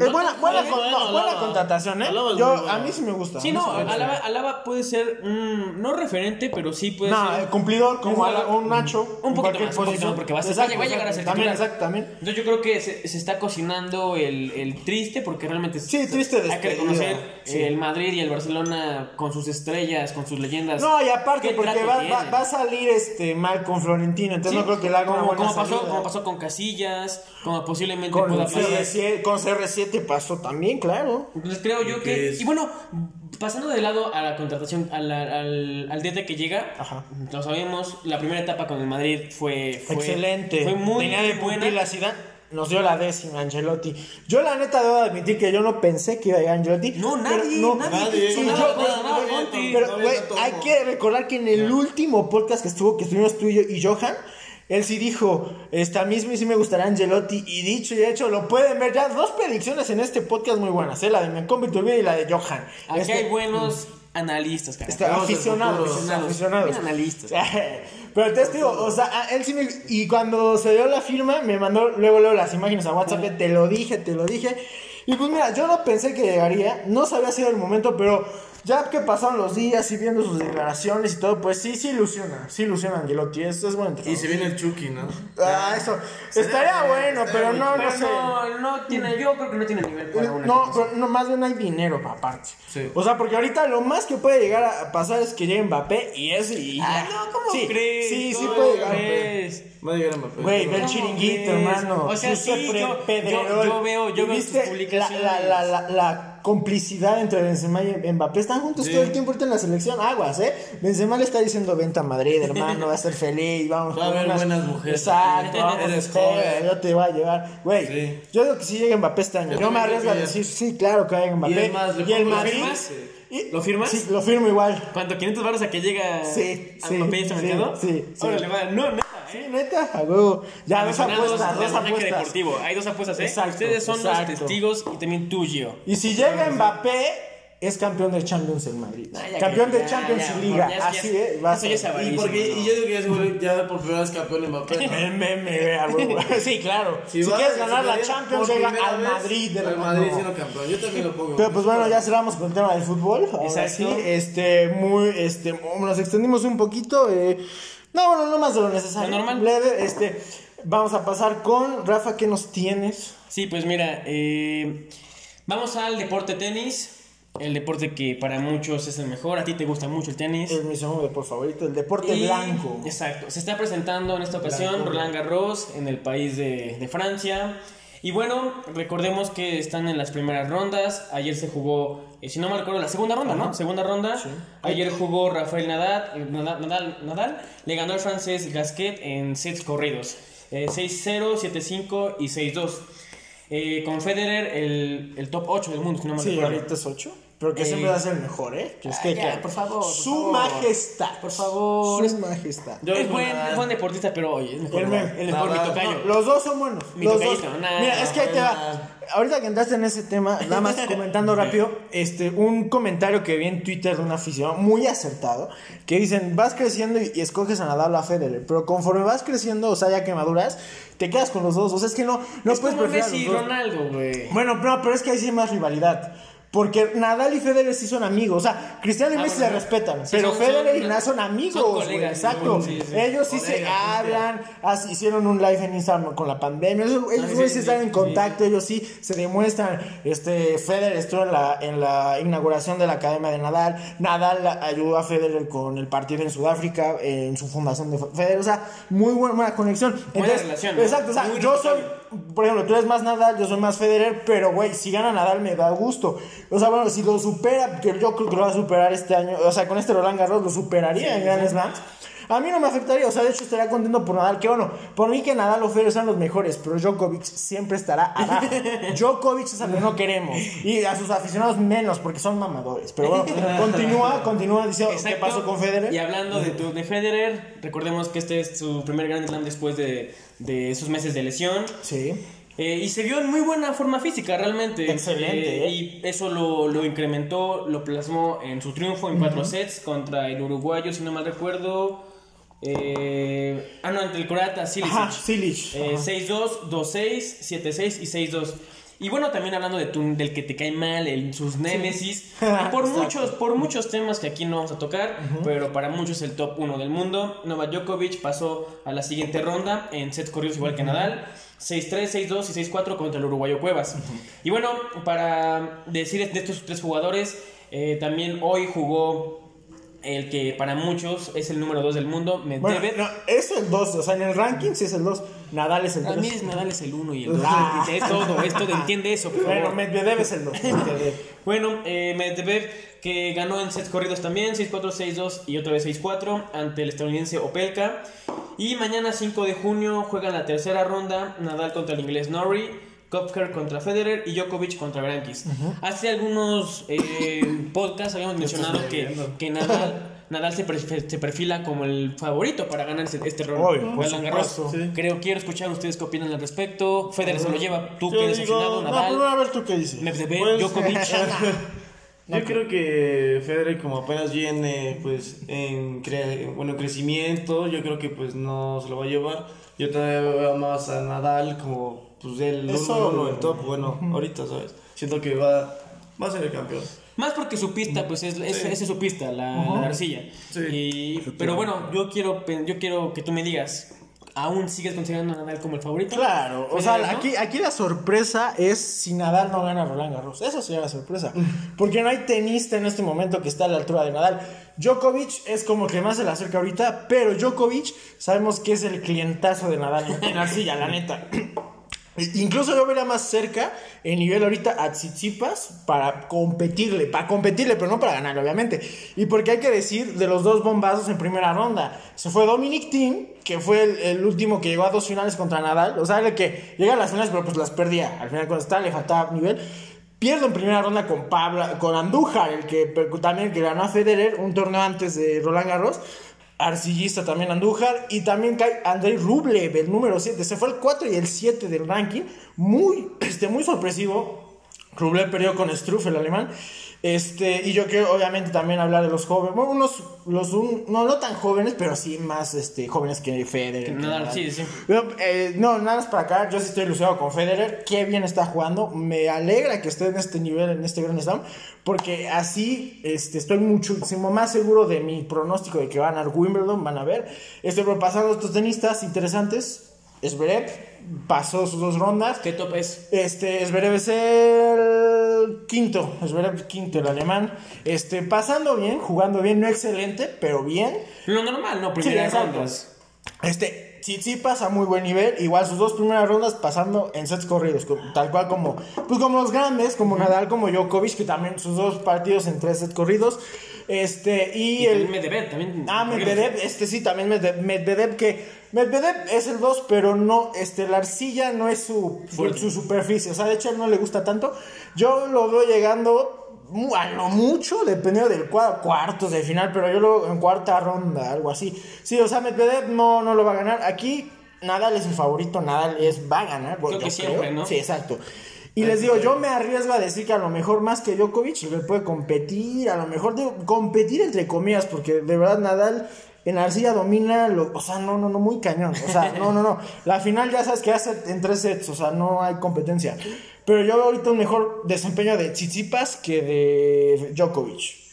no buena, buena, con- bueno, no, buena contratación, ¿eh? Yo, a mí sí me gusta. Sí, no. Alaba, Alaba puede ser un, no referente, pero sí puede No, ser. eh, cumplidor como un Nacho. Un poquito más, posición. porque va a, ser- Exacto, va a llegar a ser. También, titular. exacto, también. Entonces yo creo que se, se está cocinando el, el triste, porque realmente Sí, triste hay que reconocer sí. el Madrid y el Barcelona con sus estrellas, con sus leyendas. No, y aparte, ¿Qué porque va, va, a salir este mal con Florentino, entonces Sí, no creo que le haga una como, buena como pasó, salida. como pasó con Casillas, como posiblemente con, pueda pasar. CR7, con CR7 pasó también, claro. Entonces creo yo que... es- Y bueno, pasando de lado a la contratación, a la- al, al DT que llega, Ajá. lo sabemos, la primera etapa con el Madrid fue... fue Excelente. Fue muy Tenía de buena. pupila Zidane. Nos dio la décima Angelotti. Yo la neta debo admitir que yo no pensé que iba a llegar Angelotti. No, nadie, no, nadie. Nadie. Sí, Nada, yo- nada, güey, nada, güey, Conti. Pero, güey, hay que recordar que en el último podcast que estuvo, que estuvimos tú y yo y Johan, él sí dijo, esta misma y sí me gustaría Angelotti. Y dicho y hecho, lo pueden ver ya. Dos predicciones en este podcast muy buenas, ¿eh? la de Viturbide y la de Johan. Aquí Este- hay buenos analistas, cara. Vamos al aficionados, aficionados. Analistas. Pero te digo, o sea, él sí me. Y cuando se dio la firma, me mandó luego, luego las imágenes a WhatsApp. Te lo dije, te lo dije. Y pues mira, yo no pensé que llegaría. No sabía si era el momento, pero ya que pasaron los días y viendo sus declaraciones y todo, pues sí, sí ilusiona. Sí ilusiona Angelotti. Es, es bueno. Y se viene el Chucky, ¿no? Ah, eso. Estaría bueno, pero no, no Pero sé. no, no tiene, yo creo que no tiene nivel para una No, pero no, más bien hay dinero aparte. Sí. O sea, porque ahorita lo más que puede llegar a pasar es que llegue Mbappé y eso y Ah, no, ¿cómo sí, crees? Sí, sí ¿Cómo puede llegar. crees? Va a llegar a Mbappé. Güey, ve el ¿Cómo chiringuito, hermano. O sea, sí, yo- yo- yo veo- yo ¿Y veo tus publicaciones. La, la, la, la, la complicidad entre Benzema y Mbappé. Están juntos Sí. todo el tiempo ahorita en la selección. Aguas, ¿eh? Benzema le está diciendo, vente a Madrid, hermano, va a ser feliz. Vamos Va a haber buenas mujeres Exacto, Eres joven. yo te voy a llevar. Güey, Sí. yo digo que si llega Mbappé este año. Yo Yo, me arriesgo a decir, sí, claro que vaya Mbappé. Y es más, le y el Madrid. Y- ¿Lo firmas? Sí, lo firmo igual. ¿Cuánto? ¿500 baros a que llega Sí, a sí, Mbappé este sí, mercado? sí, sí. Órale, va. No, neta, Sí, ¿eh? neta, a huevo. Ya, dos apuestas, dos arranque apuestas. deportivo. Hay dos apuestas, ¿eh? Exacto, Ustedes son exacto. los testigos y también tú, Gio. Y si llega Mbappé, es campeón de Champions en Madrid. Ah, campeón que- de ya, Champions ya, y Liga. ya, ya, Así, ya, ¿eh? Va a eso ya es. Y, avarísimo, porque, ¿no? y yo digo que ya, se vuelve- ya por primera vez campeón Mbappé. El meme, a huevo. Sí, claro. Si, quieres ganar la Champions, llega al Madrid. Al hermano. Madrid siendo campeón. Yo también lo pongo. Pero pues bueno, ya cerramos con el tema del fútbol. Ahora Exacto. sí, este, muy, este, nos extendimos un poquito. eh, no, bueno, no más de lo necesario. Lo normal. Leve, este, vamos a pasar con Rafa, ¿qué nos tienes? Sí, pues mira, eh, vamos al deporte tenis. el deporte que para muchos es el mejor. A ti te gusta mucho el tenis. Es mi segundo deporte favorito, el deporte Y- blanco. Exacto. Se está presentando en esta ocasión Blanco. Roland Garros en el país de, de Francia. Y bueno, recordemos que están en las primeras rondas. Ayer se jugó, eh, si no me recuerdo, la segunda ronda, ¿no? Segunda ronda. Sí. Ayer jugó Rafael Nadal, eh, Nadal, Nadal, Nadal. Le ganó al francés Gasquet en sets corridos. Eh, 6-0, 7-5 y 6-2. Eh, con Federer, el, el top 8 del mundo, si no me Sí, recuerdo. ahorita es 8. Pero que Eh, siempre va a ser el mejor, ¿eh? Que es ah, que, ya, que- por favor, por Su favor. majestad. Por favor. Su majestad. Yo es, buen, es buen deportista, pero oye, es mejor, El mejor. el mejor mi tocayo. No, los dos son buenos. Mi los dos. nah, Mira, es que ahí te va. Ahorita que entraste en ese tema, nada más comentando rápido, este, un comentario que vi en Twitter de un aficionado muy acertado, que dicen, vas creciendo y, y escoges a Nadal o a Federer, pero conforme vas creciendo, o sea, ya que maduras, te quedas con los dos. O sea, es que no, no es puedes como preferir a Messi y los dos. Ronaldo, güey. Bueno, no, pero es que ahí sí hay más rivalidad. Porque Nadal y Federer sí son amigos. O sea, Cristiano y Ah, Messi bueno, se respetan. sí, pero son- Federer son- y Nadal son amigos. son güey, colegas, exacto. sí, sí. Ellos sí se hablan. as- hicieron un live en Instagram con la pandemia. Ellos, ellos Ah, sí, están en contacto. Ellos sí se demuestran. Este, Federer estuvo en la, en la inauguración de la Academia de Nadal. Nadal ayudó a Federer con el partido en Sudáfrica, en su fundación de Federer. O sea, muy buena, buena conexión. Buena relación, ¿no? Exacto. O sea, Muy yo soy. Por ejemplo, tú eres más Nadal, yo soy más Federer, pero güey, si gana Nadal me da gusto. O sea, bueno, si lo supera, que yo creo que lo va a superar este año, o sea, con este Roland Garros lo superaría en Grand Slams. A mí no me afectaría, o sea, de hecho estaría contento por Nadal, que bueno, por mí que Nadal o Federer sean los mejores, pero Djokovic siempre estará abajo. Djokovic es al que no queremos, y a sus aficionados menos, porque son mamadores. Pero bueno, continúa, continúa diciendo qué Exacto. pasó con Federer. Y hablando de, tu- de Federer, recordemos que este es su primer Grand Slam después de, de esos meses de lesión. Sí. Eh, y se vio en muy buena forma física, realmente. Excelente, ¿eh? Y eso lo, lo incrementó, lo plasmó en su triunfo en cuatro sets contra el uruguayo, si no mal recuerdo. Eh, ah, no, entre el croata. Ajá, Silic. Eh, Ajá. 6-2, 2-6, 7-6 y 6-2. Y bueno, también hablando de tu- del que te cae mal, el, sus némesis, por Exacto. muchos, por muchos temas que aquí no vamos a tocar, pero para muchos el top 1 del mundo. Novak Djokovic pasó a la siguiente ronda en sets corridos igual que Nadal. 6-3, 6-2 y 6-4 contra el uruguayo Cuevas. Y bueno, para decir de estos tres jugadores, eh, también hoy jugó el que para muchos es el número 2 del mundo, Bueno, Medvedev. no, es el 2, o sea, en el ranking sí es el 2. Nadal es el 3. A mí es Nadal es el 1 y el 2. Ah. Es todo, es todo, entiende eso, por Bueno, favor. Medvedev es el 2. Bueno, eh, Medvedev que ganó en sets corridos también, 6-4, 6-2 y otra vez 6-4 ante el estadounidense Opelka. Y mañana 5 de junio juegan la tercera ronda, Nadal contra el inglés Norrie, Kopker contra Federer y Djokovic contra Berankis. Hace algunos eh, podcasts habíamos mencionado que, que Nadal, Nadal se, perf- se perfila como el favorito para ganar este, por Roland Garros. Sí. Creo, quiero escuchar ustedes qué opinan al respecto. Federer se lo lleva, tú que Yo eres digo, aficionado, no, Nadal. primero a ver tú qué dices. Medvedev, Pues, Djokovic. Yo creo que Federer como apenas viene pues en cre- bueno, en crecimiento, yo creo que pues no se lo va a llevar. Yo todavía veo más a Nadal como pues el Eso, uno, uno, el top, bueno, ahorita, ¿sabes? Siento que va, va a ser el campeón. Más porque su pista, pues es, es- esa es su pista, la, la arcilla. Sí. Y- pero bueno, yo quiero, yo quiero que tú me digas, ¿aún sigues considerando a Nadal como el favorito? Claro, o Federer, sea, ¿no? aquí, aquí la sorpresa es si Nadal no gana Roland Garros. Eso sería la sorpresa. Porque no hay tenista en este momento que está a la altura de Nadal. Djokovic es como que más se le acerca ahorita, pero Djokovic sabemos que es el clientazo de Nadal en- en arcilla, la neta. Incluso yo vería más cerca en nivel ahorita a Tsitsipas para competirle, para competirle, pero no para ganar, obviamente. Y porque hay que decir de los dos bombazos en primera ronda. Se fue Dominic Thiem, que fue el, el último que llegó a dos finales contra Nadal. O sea, el que llega a las finales, pero pues las perdía. Al final, cuando estaba, le faltaba nivel. Pierdo en primera ronda con Pablo, con Andújar, el que también que ganó a Federer un torneo antes de Roland Garros. Arcillista también Andújar. Y también cae Andrei Rublev, el número 7. Se fue el 4 y el 7 del ranking. Muy, este, muy sorpresivo. Rublev perdió con Struff, el alemán. Este, y yo quiero obviamente también hablar de los jóvenes. Bueno, unos, los, un- no, no tan jóvenes, pero sí más este, jóvenes que Federer. Nadal, sí, sí. Eh, no, nada más para acá. Yo sí estoy ilusionado con Federer. Qué bien está jugando. Me alegra que esté en este nivel, en este Grand Slam. Porque así este, estoy muchísimo más seguro de mi pronóstico de que van a Wimbledon. Van a ver. Estoy repasando estos tenistas interesantes. Zverev pasó sus dos rondas. ¿Qué top es? Este, Zverev es el quinto, Zverev quinto, el alemán. Este, pasando bien, jugando bien, no excelente, pero bien. Lo normal, ¿no? Primeras exacto. rondas. Este, Tsitsipas a muy buen nivel, igual sus dos primeras rondas pasando en sets corridos, co- tal cual como, pues como los grandes, como Nadal, como Djokovic, que también sus dos partidos en tres sets corridos. Este, y, Y el... Medvedev, también. Ah, Medvedev, este sí, también Medvedev, Medvedev, que Medvedev es el 2, pero no, este, la arcilla no es su, Fuerte. su superficie, o sea, de hecho a él no le gusta tanto. Yo lo veo llegando a lo mucho, dependiendo del cua- cuartos de final, pero yo lo veo en cuarta ronda, algo así. Sí, o sea, Medvedev no, no lo va a ganar. Aquí Nadal es mi favorito, Nadal es, va a ganar. Creo yo que siempre, ¿no? Sí, exacto. Y les digo, yo me arriesgo a decir que a lo mejor más que Djokovic le puede competir, a lo mejor digo, competir entre comillas, porque de verdad Nadal en arcilla domina, lo, o sea, no, no, no, muy cañón, o sea, no, no, no, la final ya sabes que hace en tres sets, o sea, no hay competencia, pero yo veo ahorita un mejor desempeño de Tsitsipas que de Djokovic.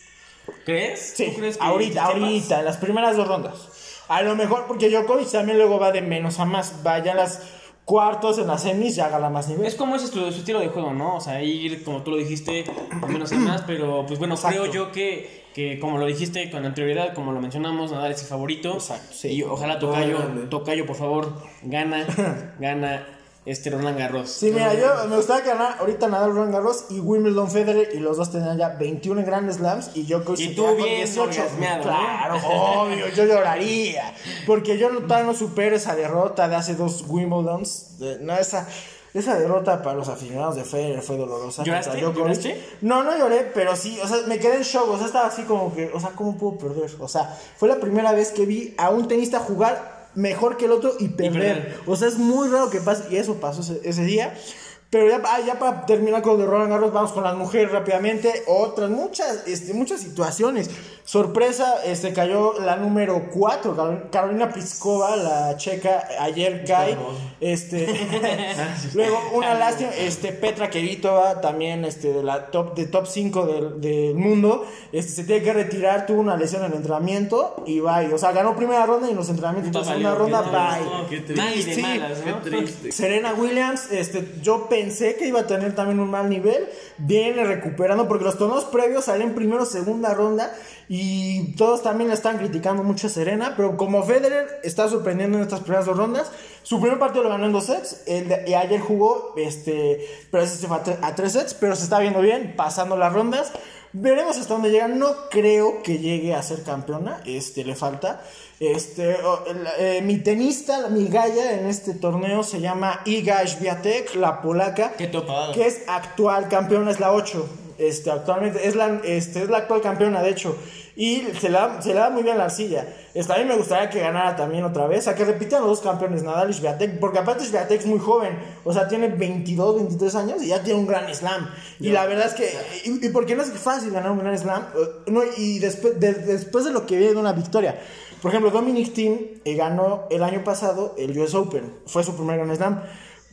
¿Crees? Sí, ¿Tú crees que ahorita, ahorita, en las primeras dos rondas. A lo mejor, porque Djokovic también luego va de menos a más, va ya en las cuartos, en las semis, ya gana más nivel. Es como ese es su, su estilo de juego, ¿no? O sea, ir, como tú lo dijiste, de menos a más, pero pues bueno, Exacto. creo yo que, que como lo dijiste con anterioridad, como lo mencionamos, Nadal es el favorito. Exacto, sí. Y ojalá Tocayo. Tocayo, por favor, gana, gana este Roland Garros. Sí, mira, yo me gustaría ganar ahorita Nadal Roland Garros y Wimbledon Federer y los dos tenían ya 21 en Grand Slams y yo creo Y que tú ya con bien orgasmeado, ¿no? Claro, obvio, yo lloraría. Porque yo no, no supero esa derrota de hace dos Wimbledons. De- no, esa, esa derrota para los aficionados de Federer fue dolorosa. ¿Lloraste? ¿Lloraste? No, no lloré, pero sí, o sea, me quedé en shock. O sea, estaba así como que, o sea, ¿cómo puedo perder? O sea, fue la primera vez que vi a un tenista jugar mejor que el otro y perder. perder. O sea, es muy raro que pase, y eso pasó ese, ese día. Pero ya, ah, ya para terminar con lo de Roland Garros, vamos con las mujeres rápidamente. Otras, muchas, este, muchas situaciones. Sorpresa, este, cayó la número 4, Carolina Pliskova, la checa, ayer cae. Este, luego, una lástima, este, Petra Kvitova, también este, de la top, de top 5 del, del mundo, este, se tiene que retirar, tuvo una lesión en el entrenamiento y bye. O sea, ganó primera ronda y en los entrenamientos, segunda ronda, bye. qué triste. Sí, malas, Qué ¿no? triste. Serena Williams, este, yo pensé que iba a tener también un mal nivel, viene recuperando porque los torneos previos salen primero, segunda ronda y todos también le están criticando mucho a Serena, pero como Federer está sorprendiendo en estas primeras dos rondas, su primer partido lo ganó en dos sets, y ayer jugó, este, pero ese se fue a tres sets, pero se está viendo bien, pasando las rondas. Veremos hasta dónde llega. No creo que llegue a ser campeona. Este, le falta. Este, eh, mi tenista, mi galla en este torneo se llama Iga Świątek, la polaca. Qué. Que es actual campeona, es la 8. Este, actualmente es la, este, es la actual campeona, de hecho. Y se le, da, se le da muy bien la arcilla. Este, a mí me gustaría que ganara también otra vez. A que repitan los dos campeones, Nadal y Sviatek. Porque aparte Sviatek es muy joven. O sea, tiene 22, 23 años y ya tiene un gran slam. Y la verdad es que... Y, y porque no es fácil ganar un gran slam. eh, No, y después de, después de lo que viene de una victoria. Por ejemplo, Dominic Thiem eh, ganó el año pasado el US Open. Fue su primer gran slam.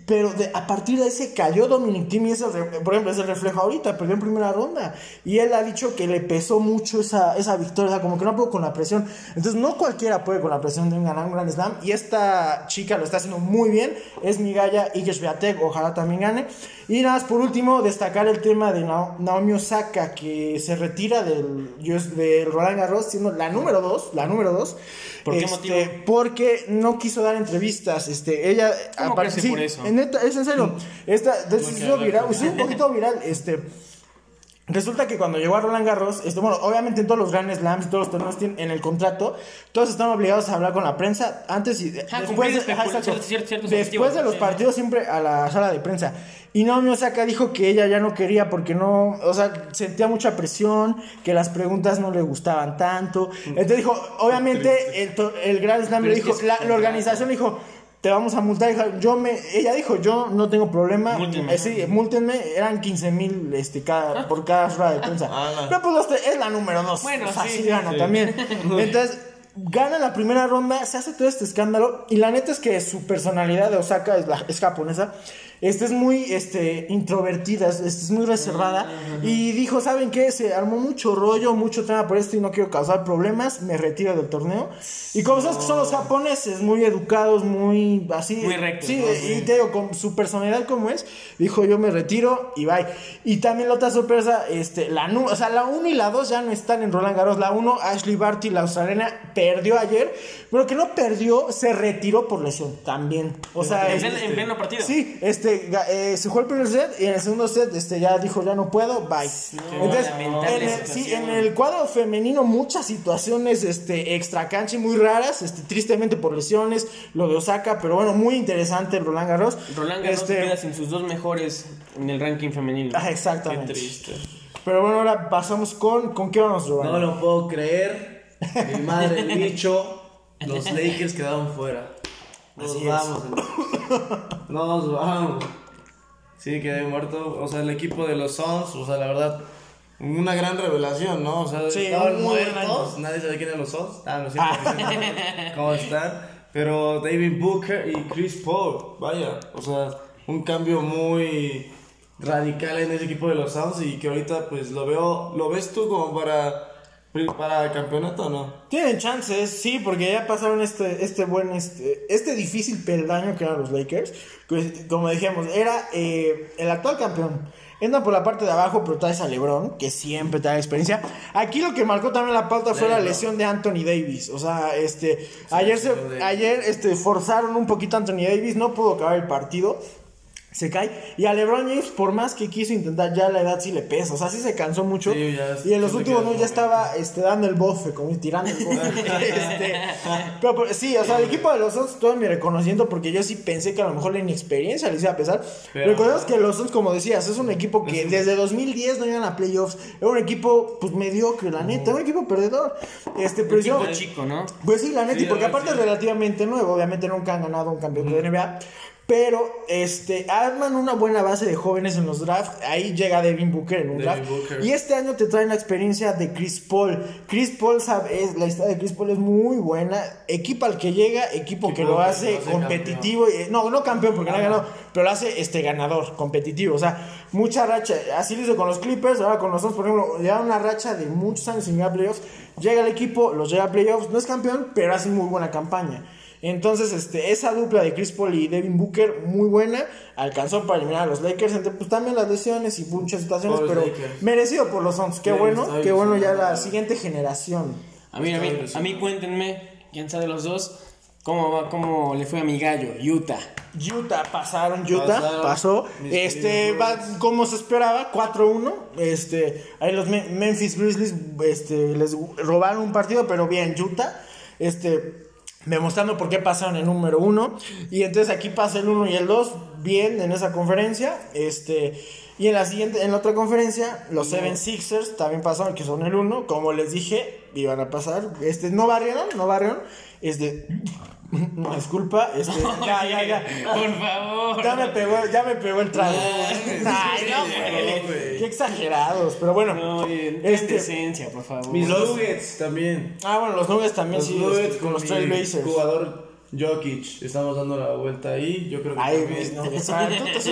Pero de- a partir de ahí se cayó Dominic Thiem y ese, por ejemplo, es el reflejo ahorita, perdió en primera ronda. Y él ha dicho que le pesó mucho esa, esa victoria, o sea, como que no pudo con la presión. Entonces, no cualquiera puede con la presión de ganar un Grand Slam. Y esta chica lo está haciendo muy bien. Es mi galla Iga Swiatek, ojalá también gane. Y nada más, por último, destacar el tema de Nao- Naomi Osaka, que se retira del, del Roland Garros, siendo la número 2, la número 2. ¿Por qué motivo? Porque no quiso dar entrevistas. Este, ella ¿Cómo aparece que por eso? En neta, es en serio. Esta, de- se que hizo hablar viral, con se hizo un poquito viral. Este. Resulta que cuando llegó a Roland Garros, este, bueno, obviamente en todos los Grand Slams y todos los torneos tienen en el contrato, todos están obligados a hablar con la prensa antes y Ah, después, de, ciertos después de los sí. partidos siempre a la sala de prensa. Y Naomi Osaka dijo que ella ya no quería porque no, o sea, sentía mucha presión, que las preguntas no le gustaban tanto. Entonces dijo, obviamente el, el Grand Slam le dijo, la, la organización le dijo, te vamos a multar. Yo me, ella dijo, yo no tengo problema. Múltenme. Eh, sí, múltenme. Eran 15 mil este, cada, por cada rueda de prensa. Ah, no. Pero pues es la número dos. Bueno, o sea, sí, sí sí, gana sí. también. Entonces, gana la primera ronda, se hace todo este escándalo y la neta es que su personalidad de Osaka es, la, es japonesa. Este es muy este, introvertida, es, es muy reservada. Y dijo, ¿saben qué? Se armó mucho rollo, mucho tema por esto y no quiero causar problemas, me retiro del torneo. Y como sabes que son los japoneses, muy educados, muy así. Muy rectos, Sí, ¿no? y te digo, con su personalidad como es, dijo yo me retiro y bye. Y también la otra sorpresa, este, la, o sea, la 1 y la 2 ya no están en Roland Garros. La 1, Ashley Barty, la australiana, perdió ayer, pero que no perdió, se retiró por lesión también. O sea, En este- en pleno partido. Sí, este, eh, se jugó el primer set y en el segundo set este, ya dijo ya no puedo, bye. Entonces, lamentable en el, sí, en el cuadro femenino muchas situaciones este, extra cancha y muy raras, este, tristemente por lesiones, lo de Osaka, pero bueno, muy interesante el Roland Garros. Roland Garros Este, queda sin sus dos mejores en el ranking femenino. ah, exactamente. Triste. Pero bueno, ahora pasamos con, ¿con qué vamos, Giovanni? No lo puedo creer. Mi madre, el bicho. Los Lakers quedaron fuera. Nos Así vamos. Nos vamos. Sí, quedé muerto. O sea, el equipo de los Suns, o sea, la verdad, una gran revelación, ¿no? O sea, Sí, estaban muertos. Nadie sabe quién eran los Suns. Ah, no sé cómo están. Pero David Booker y Chris Paul, vaya, o sea, un cambio muy radical en ese equipo de los Suns y que ahorita pues lo veo, ¿lo ves tú como para para el campeonato o no? Tienen chances, sí, porque ya pasaron este, este buen, este, este difícil peldaño que eran los Lakers. que, como dijimos, era eh, el actual campeón. Entra por la parte de abajo, pero traes a LeBron, que siempre da experiencia. Aquí lo que marcó también la pauta fue la lesión de Anthony Davis. O sea, este, ayer, se, ayer este, forzaron un poquito a Anthony Davis, no pudo acabar el partido. Se cae. Y a LeBron James, por más que quiso intentar, ya la edad sí le pesa. O sea, sí se cansó mucho. Sí, ya y en los le últimos no ya estaba este, dando el bofe, como tirando el bofe. Este, pero, pero sí, o sea, el equipo de los Suns, todo mi reconocimiento, porque yo sí pensé que a lo mejor la inexperiencia les iba a pesar. Pero- Recordemos que los Suns, como decías, es un equipo que desde 2010 no llegan a playoffs. Era un equipo, pues, mediocre, la neta. Un equipo perdedor. Este, pero yo... Equipo chico, ¿no? Pues sí, la neta, Sí, y porque aparte es relativamente nuevo, obviamente nunca han ganado un campeonato de NBA. Pero este arman una buena base de jóvenes en los drafts. Ahí llega Devin Booker en un Devin draft. Booker. Y este año te traen la experiencia de Chris Paul. Chris Paul, sabe, es- la historia de Chris Paul es muy buena. Equipo al que llega, equipo, que lo que hace lo hace competitivo. y- no, no campeón porque no ha ganado, pero lo hace este ganador, competitivo. O sea, mucha racha. Así lo hizo con los Clippers, ahora con los Suns, por ejemplo, lleva una racha de muchos años sin llegar a playoffs. Llega el equipo, los llega a playoffs, no es campeón, pero hace muy buena campaña. Entonces, este, esa dupla de Chris Paul y Devin Booker, muy buena, alcanzó para eliminar a los Lakers, entre pues también las lesiones y muchas situaciones, Por pero Lakers. merecido por los Suns, qué Sí, bueno, qué bueno ya la siguiente generación. A mí, a mí, a mí cuéntenme, quién sabe los dos, cómo, va, cómo le fue a mi gallo, Utah. Utah pasaron, Utah Pasaron, pasó. Este va como se esperaba, 4-1. Este, ahí los Me- Memphis Grizzlies este, les robaron un partido, pero bien, Utah. Este, demostrando por qué pasaron el número 1. Y entonces aquí pasa el 1 y el 2, bien en esa conferencia. Este, y en la siguiente, en la otra conferencia, los Seven Sixers también pasaron, que son el 1. Como les dije, iban a pasar. Este, no barrieron, no barrieron. Este, disculpa, este, ya, ya, ya. Por favor. Ya me pegó, ya me pegó el trago. Ay, no, güey. Qué exagerados. Pero bueno. No, oye, Este- decencia, por favor. Mis Los- Nuggets también. Ah, bueno, los Nuggets también Los sí. Nuggets este, con los mi Trailblazers. jugador Jokic. Estamos dando la vuelta ahí. Yo creo que Ay, tú te haces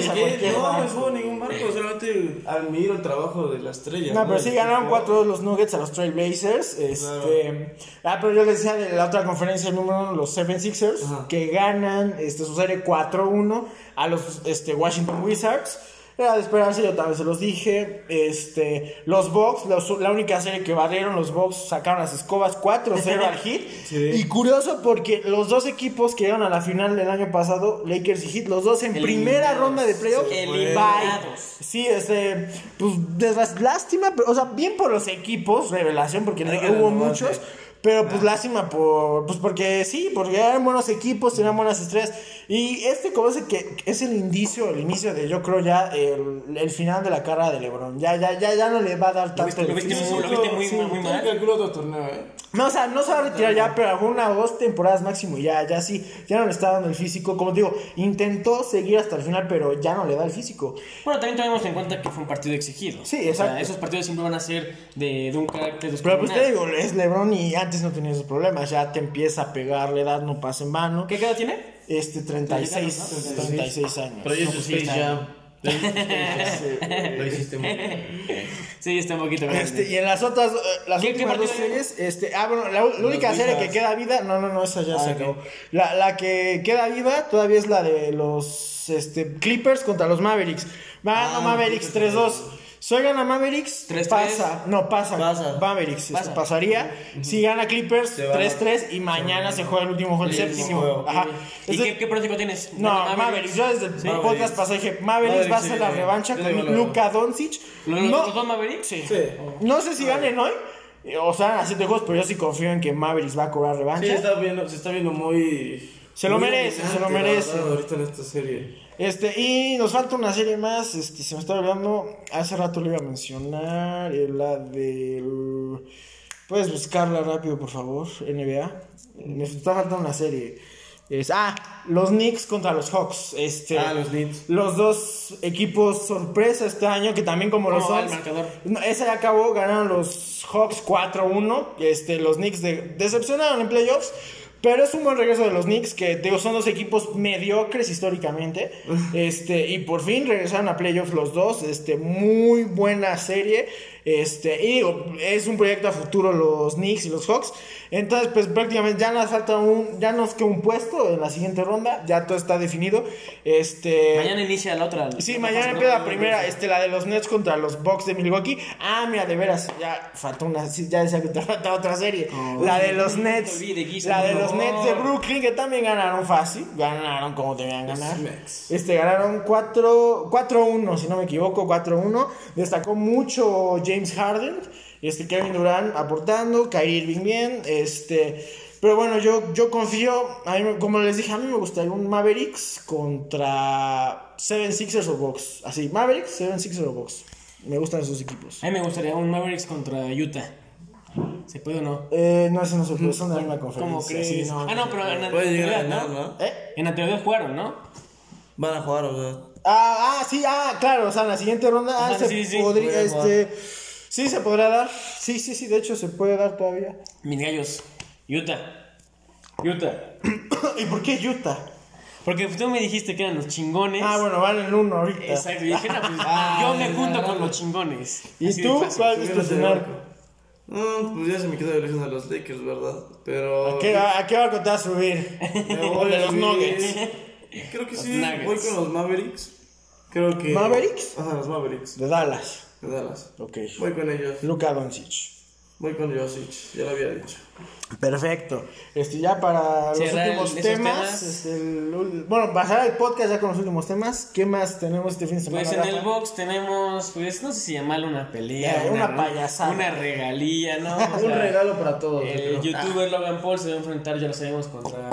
a cualquier no juego ningún barco, solamente admiro el trabajo de la estrella. No, pero sí ganaron equipo. 4-2 los Nuggets a los Trailblazers. Este, Ah, pero yo les decía de la otra conferencia número uno, los 76ers, Ajá. que ganan este, su serie 4-1 a los este, Washington Wizards. Era de esperarse, yo también se los dije. Este, los Bucks, los- la única serie que barrieron, los Bucks sacaron las escobas 4-0 al. Sí. Y curioso porque los dos equipos que llegaron a la final del año pasado, Lakers y Heat, los dos en primera ronda de playoffs, Eliminados. Sí, este, pues lástima, pero, o sea, bien por los equipos, revelación, porque no- hubo muchos, pero pues lástima por, pues porque sí, porque eran buenos equipos, tenían buenas estrellas, Y este como es que es el indicio, el inicio de yo creo ya el, el final de la carrera de LeBron. Ya ya ya ya no le va a dar tanto viste- lo viste lo viste muy- Sí. muy mal. calculo otro torneo, eh. No, o sea, no se va a retirar ya, pero alguna o dos temporadas máximo y ya, ya sí, ya no le está dando el físico. Como te digo, intentó seguir hasta el final, pero ya no le da el físico. Bueno, también tomemos en cuenta que fue un partido exigido. Sí, O sea, exacto. esos partidos siempre van a ser de, de un carácter Pero pues te digo, es LeBron y antes no tenía esos problemas, ya te empieza a pegar, la edad no pasa en vano. ¿Qué edad tiene? Este, 36, 36 años. Pero ya No, Space Jam. Lo hiciste- muy bien. Sí, está un poquito grande. Este, y en las otras, eh, las ¿Qué- qué últimas dos partido hay? series, este, ah, bueno, la, la única serie que queda viva, no, no, no, esa ya Ah, se acabó. La, la que queda viva todavía es la de los este, Clippers contra los Mavericks. Va Ah, Mavericks Clippers 3-2. Si gana Mavericks, 3-3. pasa. No, pasa. Pasa. Mavericks Pasa. pasaría. Si gana Clippers, Se va. 3-3. Y mañana se juega el último juego, el séptimo. juego. Ajá. ¿Y Este- qué, qué pronóstico tienes? no, ¿Gana Mavericks. Yo desde el Mavericks. podcast pasado dije, Mavericks, va a Mavericks, ser la revancha con no. Luka Doncic. ¿Los, No, los dos Mavericks? Sí. No sé si ganen hoy. O sea, a siete juegos, pero yo sí confío en que Mavericks va a cobrar revancha. Sí, está viendo, se está viendo muy. Se lo merece, se lo merece. verdad, ahorita en esta serie. Este, y nos falta una serie más. Este, se me está olvidando. Hace rato le iba a mencionar. eh, La del. Puedes buscarla rápido, por favor, NBA. Me está faltando una serie. Es, ah, los Knicks contra los Hawks. Este, Ah, los Knicks. Los dos equipos sorpresa este año, que también como los ¿Cómo va el Suns. marcador? No, ese ya acabó, ganaron los Hawks 4-1. Este, los Knicks de- decepcionaron en playoffs. Pero es un buen regreso de los Knicks, que digo, son dos equipos mediocres históricamente. este, y por fin regresaron a playoffs los dos. Este, muy buena serie. Este, y digo, es un proyecto a futuro los Knicks y los Hawks. Entonces, pues prácticamente ya nos falta un, ya nos queda un puesto en la siguiente ronda. Ya todo está definido. Este. Mañana inicia la otra. Sí, la mañana empieza la primera, este, la de los Nets contra los Bucks de Milwaukee. Ah, mira, de veras, ya faltó una, ya decía que te falta otra serie. la de los Nets, la de los. Nets de Brooklyn, que también ganaron fácil, ganaron como debían ganar. Este, ganaron 4 4-1, si no me equivoco, 4-1. Destacó mucho James Harden, este, Kevin Durant aportando, Kyrie Irving bien, este... Pero bueno, yo, yo confío, a mí como les dije, a mí me gustaría un Mavericks contra Seven Sixers o Bucks. Así, Mavericks, Seven Sixers o Bucks. Me gustan esos equipos. A mí me gustaría un Mavericks contra Utah. ¿Se puede o no? Eh, no, ese no se puede, son de la misma conferencia. ¿Cómo crees? sí, no, ah, no, pero en Puede llegar a anterioridad, ganar, ¿no? ¿no? ¿Eh? En anterioridad jugaron, ¿no? Van a jugar, o sea. Ah, ah, sí, ah, claro, o sea, en la siguiente ronda ah, Ajá, se sí, sí, podría, jugar. Sí se podrá dar, sí, sí, sí, de hecho se puede dar todavía. Mis gallos. Utah. Utah. ¿Y por qué Utah? Porque tú me dijiste que eran los chingones. Ah, bueno, van en uno ahorita. Exacto. Y dije, no, pues, Ah, yo me junto con los chingones. ¿Y Así tú? ¿Cuál es tu barco. No, pues ya se me quedó de lejos a los Lakers, ¿verdad? Pero. ¿A qué, a qué barco te vas a subir? Me O voy de los Nuggets. Creo que Los sí, Nuggets. voy con los Mavericks. Creo que. ¿Mavericks? Ajá, los Mavericks. De Dallas. De Dallas. Ok. Voy con ellos. Luka Doncic. Voy con Josic, ya lo había dicho. Perfecto. Este, ya para los Cerrar últimos temas. temas. este, el bueno, pasar el podcast ya con los últimos temas. ¿Qué más tenemos este fin de semana? Pues en el box tenemos, pues no sé si llamarlo una pelea, Ya, una payasada. una regalía, ¿no? O Un regalo para todos. El creo. youtuber Logan Paul se va a enfrentar, ya lo sabemos, contra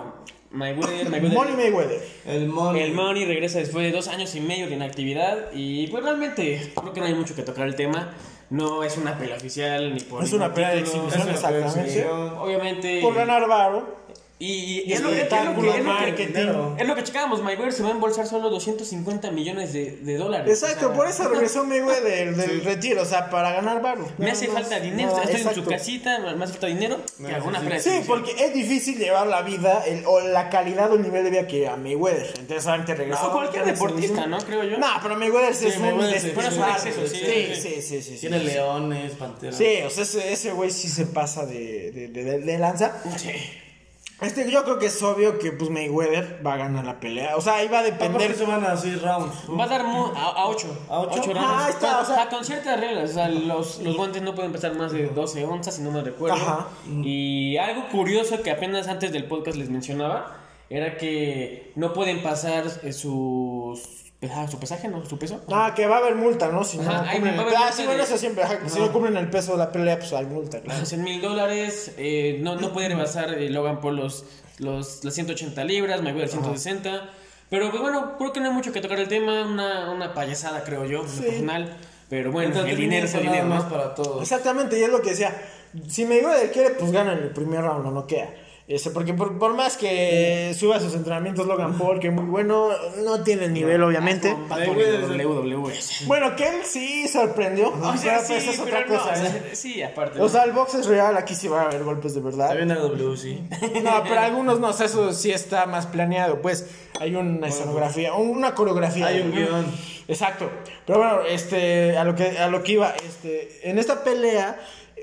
Mayweather. Mayweather- Money Mayweather. El Money. El Money regresa después de dos años y medio de inactividad y pues realmente creo que no hay mucho que tocar el tema. No es una pelea oficial ni por Es una pelea de exhibición, exactamente. Obviamente. Por ganar varo. Y, Y es, lo, es, lo espectáculo, que, es, lo que, marketing. dinero. es lo que checábamos. Mayweather se va a embolsar solo 250 millones de, de dólares. Exacto, O sea, por eso regresó Mayweather del retiro, o sea, para ganar varo. Me hace falta dinero. Estoy en su casita, me hace falta dinero. Que haga una pelea de Sí, exhibición. porque es difícil llevar la vida el- o la calidad o el nivel de vida que a Mayweather. Entonces, solamente regresó. No, cualquier deportista. ¿no? Creo yo. No, pero Mayweather sí es un sí, exceso, sí, Sí, sí. sí, sí, sí. sí. Tiene leones, panteras. Sí, o sea, ese ese güey sí se pasa de, de, de- de- de lanza. Sí. Este, yo creo que es obvio que pues Mayweather va a ganar la pelea. O sea, iba a Aparte depender. se van a seis rounds. Va a dar mu- a 8. ¿A ocho? rounds. Ah, ahí está, con, o sea- con ciertas reglas. O sea, los, los guantes no pueden pesar más de 12 onzas, si no me recuerdo. Ajá. Y algo curioso que apenas antes del podcast les mencionaba era que no pueden pasar eh, sus. Ah, su pesaje, ¿no? Su peso. Ah, que va a haber multa, ¿no? Si no Ajá, cumplen va a el haber Ah, sí, bueno, de- eso siempre. ajá, Si no cumplen el peso de la pelea, pues hay multa, claro. 100 mil dólares. eh, no, no puede rebasar eh, Logan por los, los, las 180 libras, Mayweather 160. Pero pues bueno, creo que no hay mucho que tocar el tema, una, una payasada creo yo, en lo personal. Pero bueno, el dinero es el dinero, más para todos. Exactamente, y es lo que decía. Si Mayweather quiere, pues gana en el primer round, no, no queda. Este, porque por, por más que suba sus entrenamientos Logan Paul, que es muy bueno, no tiene el nivel, obviamente. El WWE. Bueno, que él sí sorprendió. O sea, pero pues sí, es otra pero no, cosa. o sea, ¿eh? sí, aparte. O sea, el box es real, aquí sí va a haber golpes de verdad. También la W, sí. No, pero algunos no, o sea, eso sí está más planeado. Pues hay una escenografía, una coreografía. Hay un guion. Exacto. Pero bueno, este, a lo que, a lo que iba, este, en esta pelea,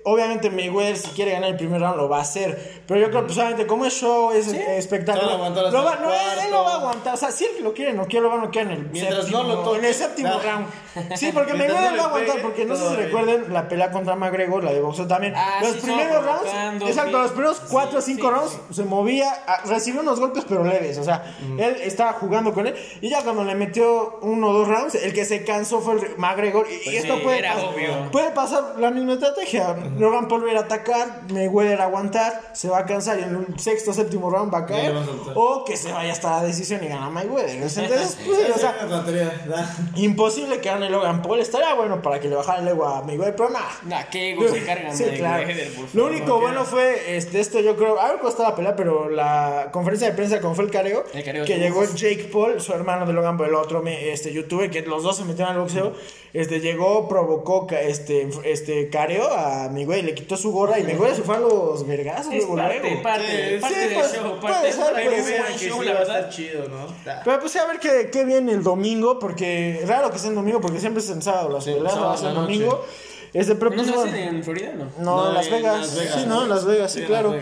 obviamente Mayweather si quiere ganar el primer round lo va a hacer. Pero yo creo, pues obviamente, como es show, es espectáculo. Todo lo aguantar hasta lo va- no, él, él lo va a aguantar. O sea, si él lo quiere, no quiere, lo va a noquear en el Mientras séptimo, no lo toque. en el séptimo round. Sí, porque Mientras Mayweather no le va a aguantar, porque no sé si recuerden la pelea contra McGregor, la de boxeo también. Ah, los sí, primeros rounds, exacto, sí. los primeros 4 o Sí, 5 sí, rounds se movía, ah, recibió unos golpes pero leves, o sea, él estaba jugando con él y ya cuando le metió uno o dos rounds, el que se cansó fue el McGregor y, y Pues esto sí, puede, era pas- obvio. puede pasar la misma estrategia. Logan Paul va a ir a atacar, Mayweather a aguantar, se va a cansar y en un sexto o séptimo round va a caer o que se vaya hasta la decisión y gana Mayweather. Entonces, pues, o sea, imposible que gane Logan Paul, estaría bueno para que le bajara el ego a Mayweather, pero nada. Nah, qué ego se cargan Sí, de claro. Lo único bueno fue este, esto, yo creo. A ver cómo está la pelea, pero la conferencia de prensa, como fue el careo, El careo, que llegó Jake Paul, su hermano de Logan Paul, el otro este, youtuber, que los dos se metieron al boxeo. Este, llegó, provocó ca- este, este, careo a Miguel, le quitó su gorra y Miguel se fue a los vergazos. Es luego, parte, luego. parte, Sí, parte sí, del pues, show, parte del sí show, va la a verdad. chido, ¿no? Da. Pero pues a ver qué, qué viene el domingo, porque raro que sea el domingo, porque siempre es en sábado las peleas, sábado es el la domingo. Este, pero ¿No pues, se bueno. hacen en Florida? No. No, No, en Las en Vegas. Las Vegas. Sí, no, en Las Vegas, sí, Sí, claro.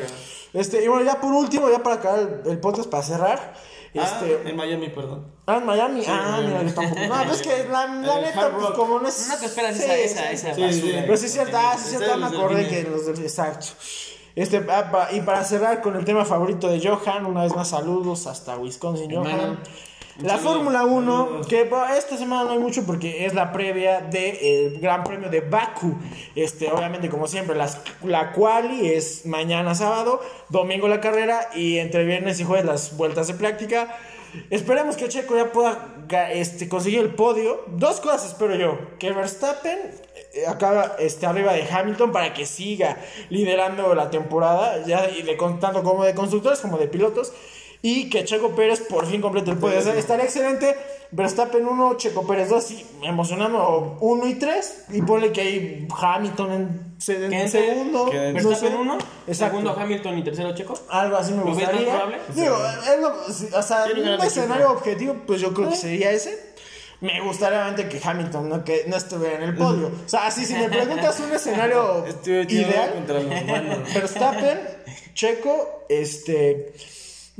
Este, y bueno, ya por último, ya para acabar el, el podcast, para cerrar. Ah, Este, en Miami, perdón. ah, en Miami. ah, en mira, yo tampoco. No, pues es que la, la El neta, pues Rock. como no es. No te esperas sí, esa, esa, sí. esa Sí, basura. sí. Pero sí es cierto, ah, sí es cierto, me acordé que los del. Exacto. Este, ah, pa- y para cerrar con el tema favorito de Johan, una vez más saludos hasta Wisconsin, Johan. La. Fórmula 1, que esta semana no hay mucho porque es la previa del Gran Premio de Baku. Este, obviamente, como siempre, las, la quali es mañana sábado, domingo la carrera y entre viernes y jueves las vueltas de práctica. Esperemos que Checo ya pueda este, conseguir el podio. Dos cosas espero yo. Que Verstappen eh, acaba este, arriba de Hamilton para que siga liderando la temporada, ya y de, tanto como de constructores como de pilotos. Y que Checo Pérez por fin complete el podio. O sea, estaría excelente. Verstappen 1, Checo Pérez 2, sí, emocionando 1 y 3. Y ponle que hay Hamilton en, en segundo. Verstappen sé. 1, Exacto. segundo Hamilton y tercero Checo. Algo así me ¿Lo ves más gustaría. probable? Digo, es lo- o sea, un escenario objetivo, pues yo creo que sería ese. Me gustaría obviamente que Hamilton no, que no estuviera en el podio. O sea, así si me preguntas un escenario ideal. Verstappen, Checo, este.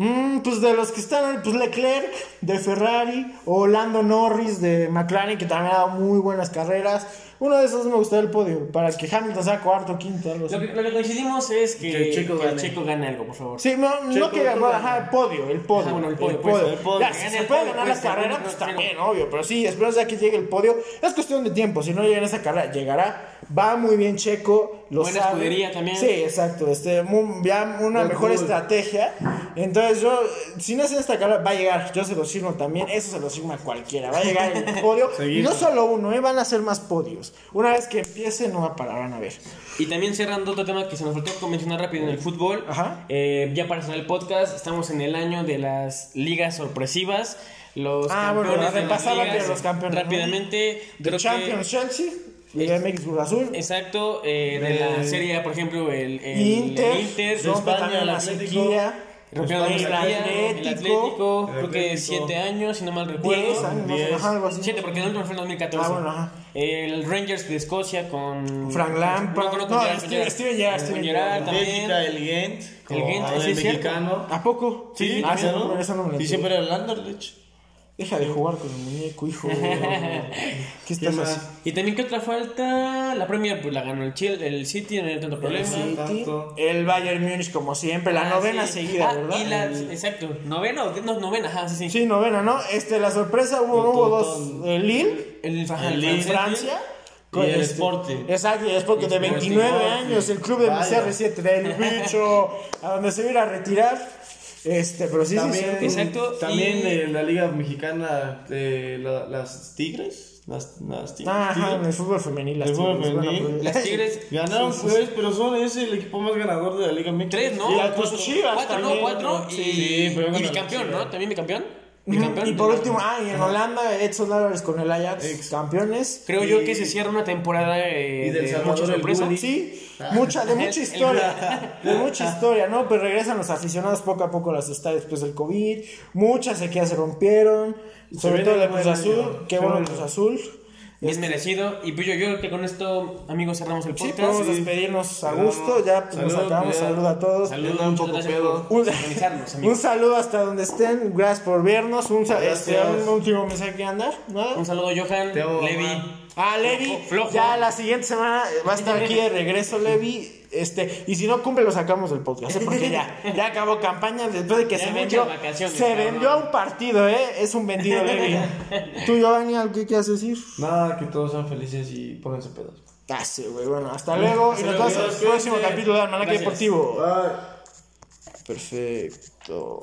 Mm, pues de los que están pues Leclerc de Ferrari, o Lando Norris de McLaren, que también ha dado muy buenas carreras. Uno de esos me gustaría el podio, para que Hamilton sea cuarto, quinto, algo así. Lo que, lo que coincidimos es que, Que Checo que el gane. Checo gane algo, por favor. Sí, no, no Checo, que tú ganó, ganas. ajá, el podio, el podio. Ah, bueno, el podio, pues, el podio. Ya, Que si gane se el puede podio, ganar pues, la carrera, pues también, obvio. Pero sí, esperamos ya que llegue el podio. Es cuestión de tiempo. Si no llega en esa carrera, llegará. Va muy bien Checo. Lo Buena sabe. escudería también. Sí, exacto. Este, ya una Red mejor Bull. estrategia. Entonces, yo, si no es en esta carrera, va a llegar. Yo se lo firmo también. Eso se lo firma cualquiera. Va a llegar el podio. y no solo uno, ¿eh? van a ser más podios. Una vez que empiece, no va a parar, van a ver. Y también cerrando otro tema que se nos faltó mencionar rápido en el fútbol. Ajá. Eh, ya para cerrar el podcast, estamos en el año de las ligas sorpresivas. Los Ah, bueno, campeones de las repasar ligas. rápido los campeones, ¿no? Rápidamente, The creo que- Champions Chelsea, Liga MX Cruz Azul. Exacto, eh, de la serie A, por ejemplo, el, el Inter, el Inter rompe España, también el la Atlético. la el el Atlético, creo que Atlético. 7 años, si no mal recuerdo. 10 años, no sé, Diez. ajá, algo así. 7, porque el último fue en 2014. Ah, bueno, ajá. El Rangers de Escocia con. Frank Lampard. No, no, No, Steven- Gerrard, Steven Gerrard también. Bélgica, el Gent. El sí, es mexicano. ¿A poco? Sí, ah, eso ¿no? eso no me lo Y entiendo. siempre era el Anderlecht. Deja de jugar con el muñeco, hijo. ¿Qué estás haciendo? Y también, ¿qué otra falta? La Premier, pues la ganó el, Chile, el City, no hay tanto problema. City, tanto. El Bayern Múnich, como siempre, la Ah, novena sí. seguida, Ah, ¿verdad? Y la, El- exacto, novena o no, novena, ajá, sí, sí. Sí, novena, ¿no? Este, la sorpresa hubo, El hubo dos. El Lille, El, El el Lille. Francia. Y el Sporting. Exacto, y el Sporting de El Sporting. 29 años, el club de Vaya. CR7 del bicho, a donde se va a ir a retirar. Este, pero sí, sí, También, sí. Exacto, También y- en la Liga Mexicana, de la- las Tigres. Las, las Tigres. Ah, Ajá, en Tigres. el fútbol femenil. Las El fútbol Tigres, bueno, femenil. pues- Las Tigres. Ganaron, Sí, sí, pues, pero son es el equipo más ganador de la Liga Mexicana. Tres, ¿no? Y las Cuatro, ¿no? también, Cuatro. ¿no? Y, Sí, pero y bicampeón. ¿no? ¿También bicampeón? Y por último, ah, y en Holanda, Edson Álvarez con el Ajax, Ex. campeones. Creo yo que se cierra una temporada eh, Y del de mucha el sorpresa. Sí, mucha, de mucha El- el- historia, de mucha historia, ¿no? Pues regresan los aficionados poco a poco a las estadios después del COVID, muchas sequías se rompieron, sobre todo un Cruz Azul, qué bueno viene. Cruz Azul. Bien merecido. Y pues yo, yo creo que con esto, amigos, cerramos el Sí, podcast. podemos despedirnos a gusto, ya pues, nos acabamos, ya. salud a todos. Saludos, un poco pedo. Un, un saludo hasta donde estén, gracias por vernos, un, este, un último mensaje que andar, ¿nada? Un saludo, Johan, Te amo, Levi. Ah, Levi, Flojo. ya la siguiente semana va a estar aquí de regreso, Levi. Este, y si no cumple, lo sacamos del podcast, ¿eh? porque ya, ya acabó campaña después de que Ya se vendió. Se vendió a un partido, ¿eh? Es un vendido, Levi. ¿Tú, Giovanni, algo que quieras decir? Nada, que todos sean felices y pónganse pedos. Ah, sí, güey. Bueno, hasta luego. y nos vemos en el próximo capítulo de Almanaque. Deportivo. Bye. Perfecto.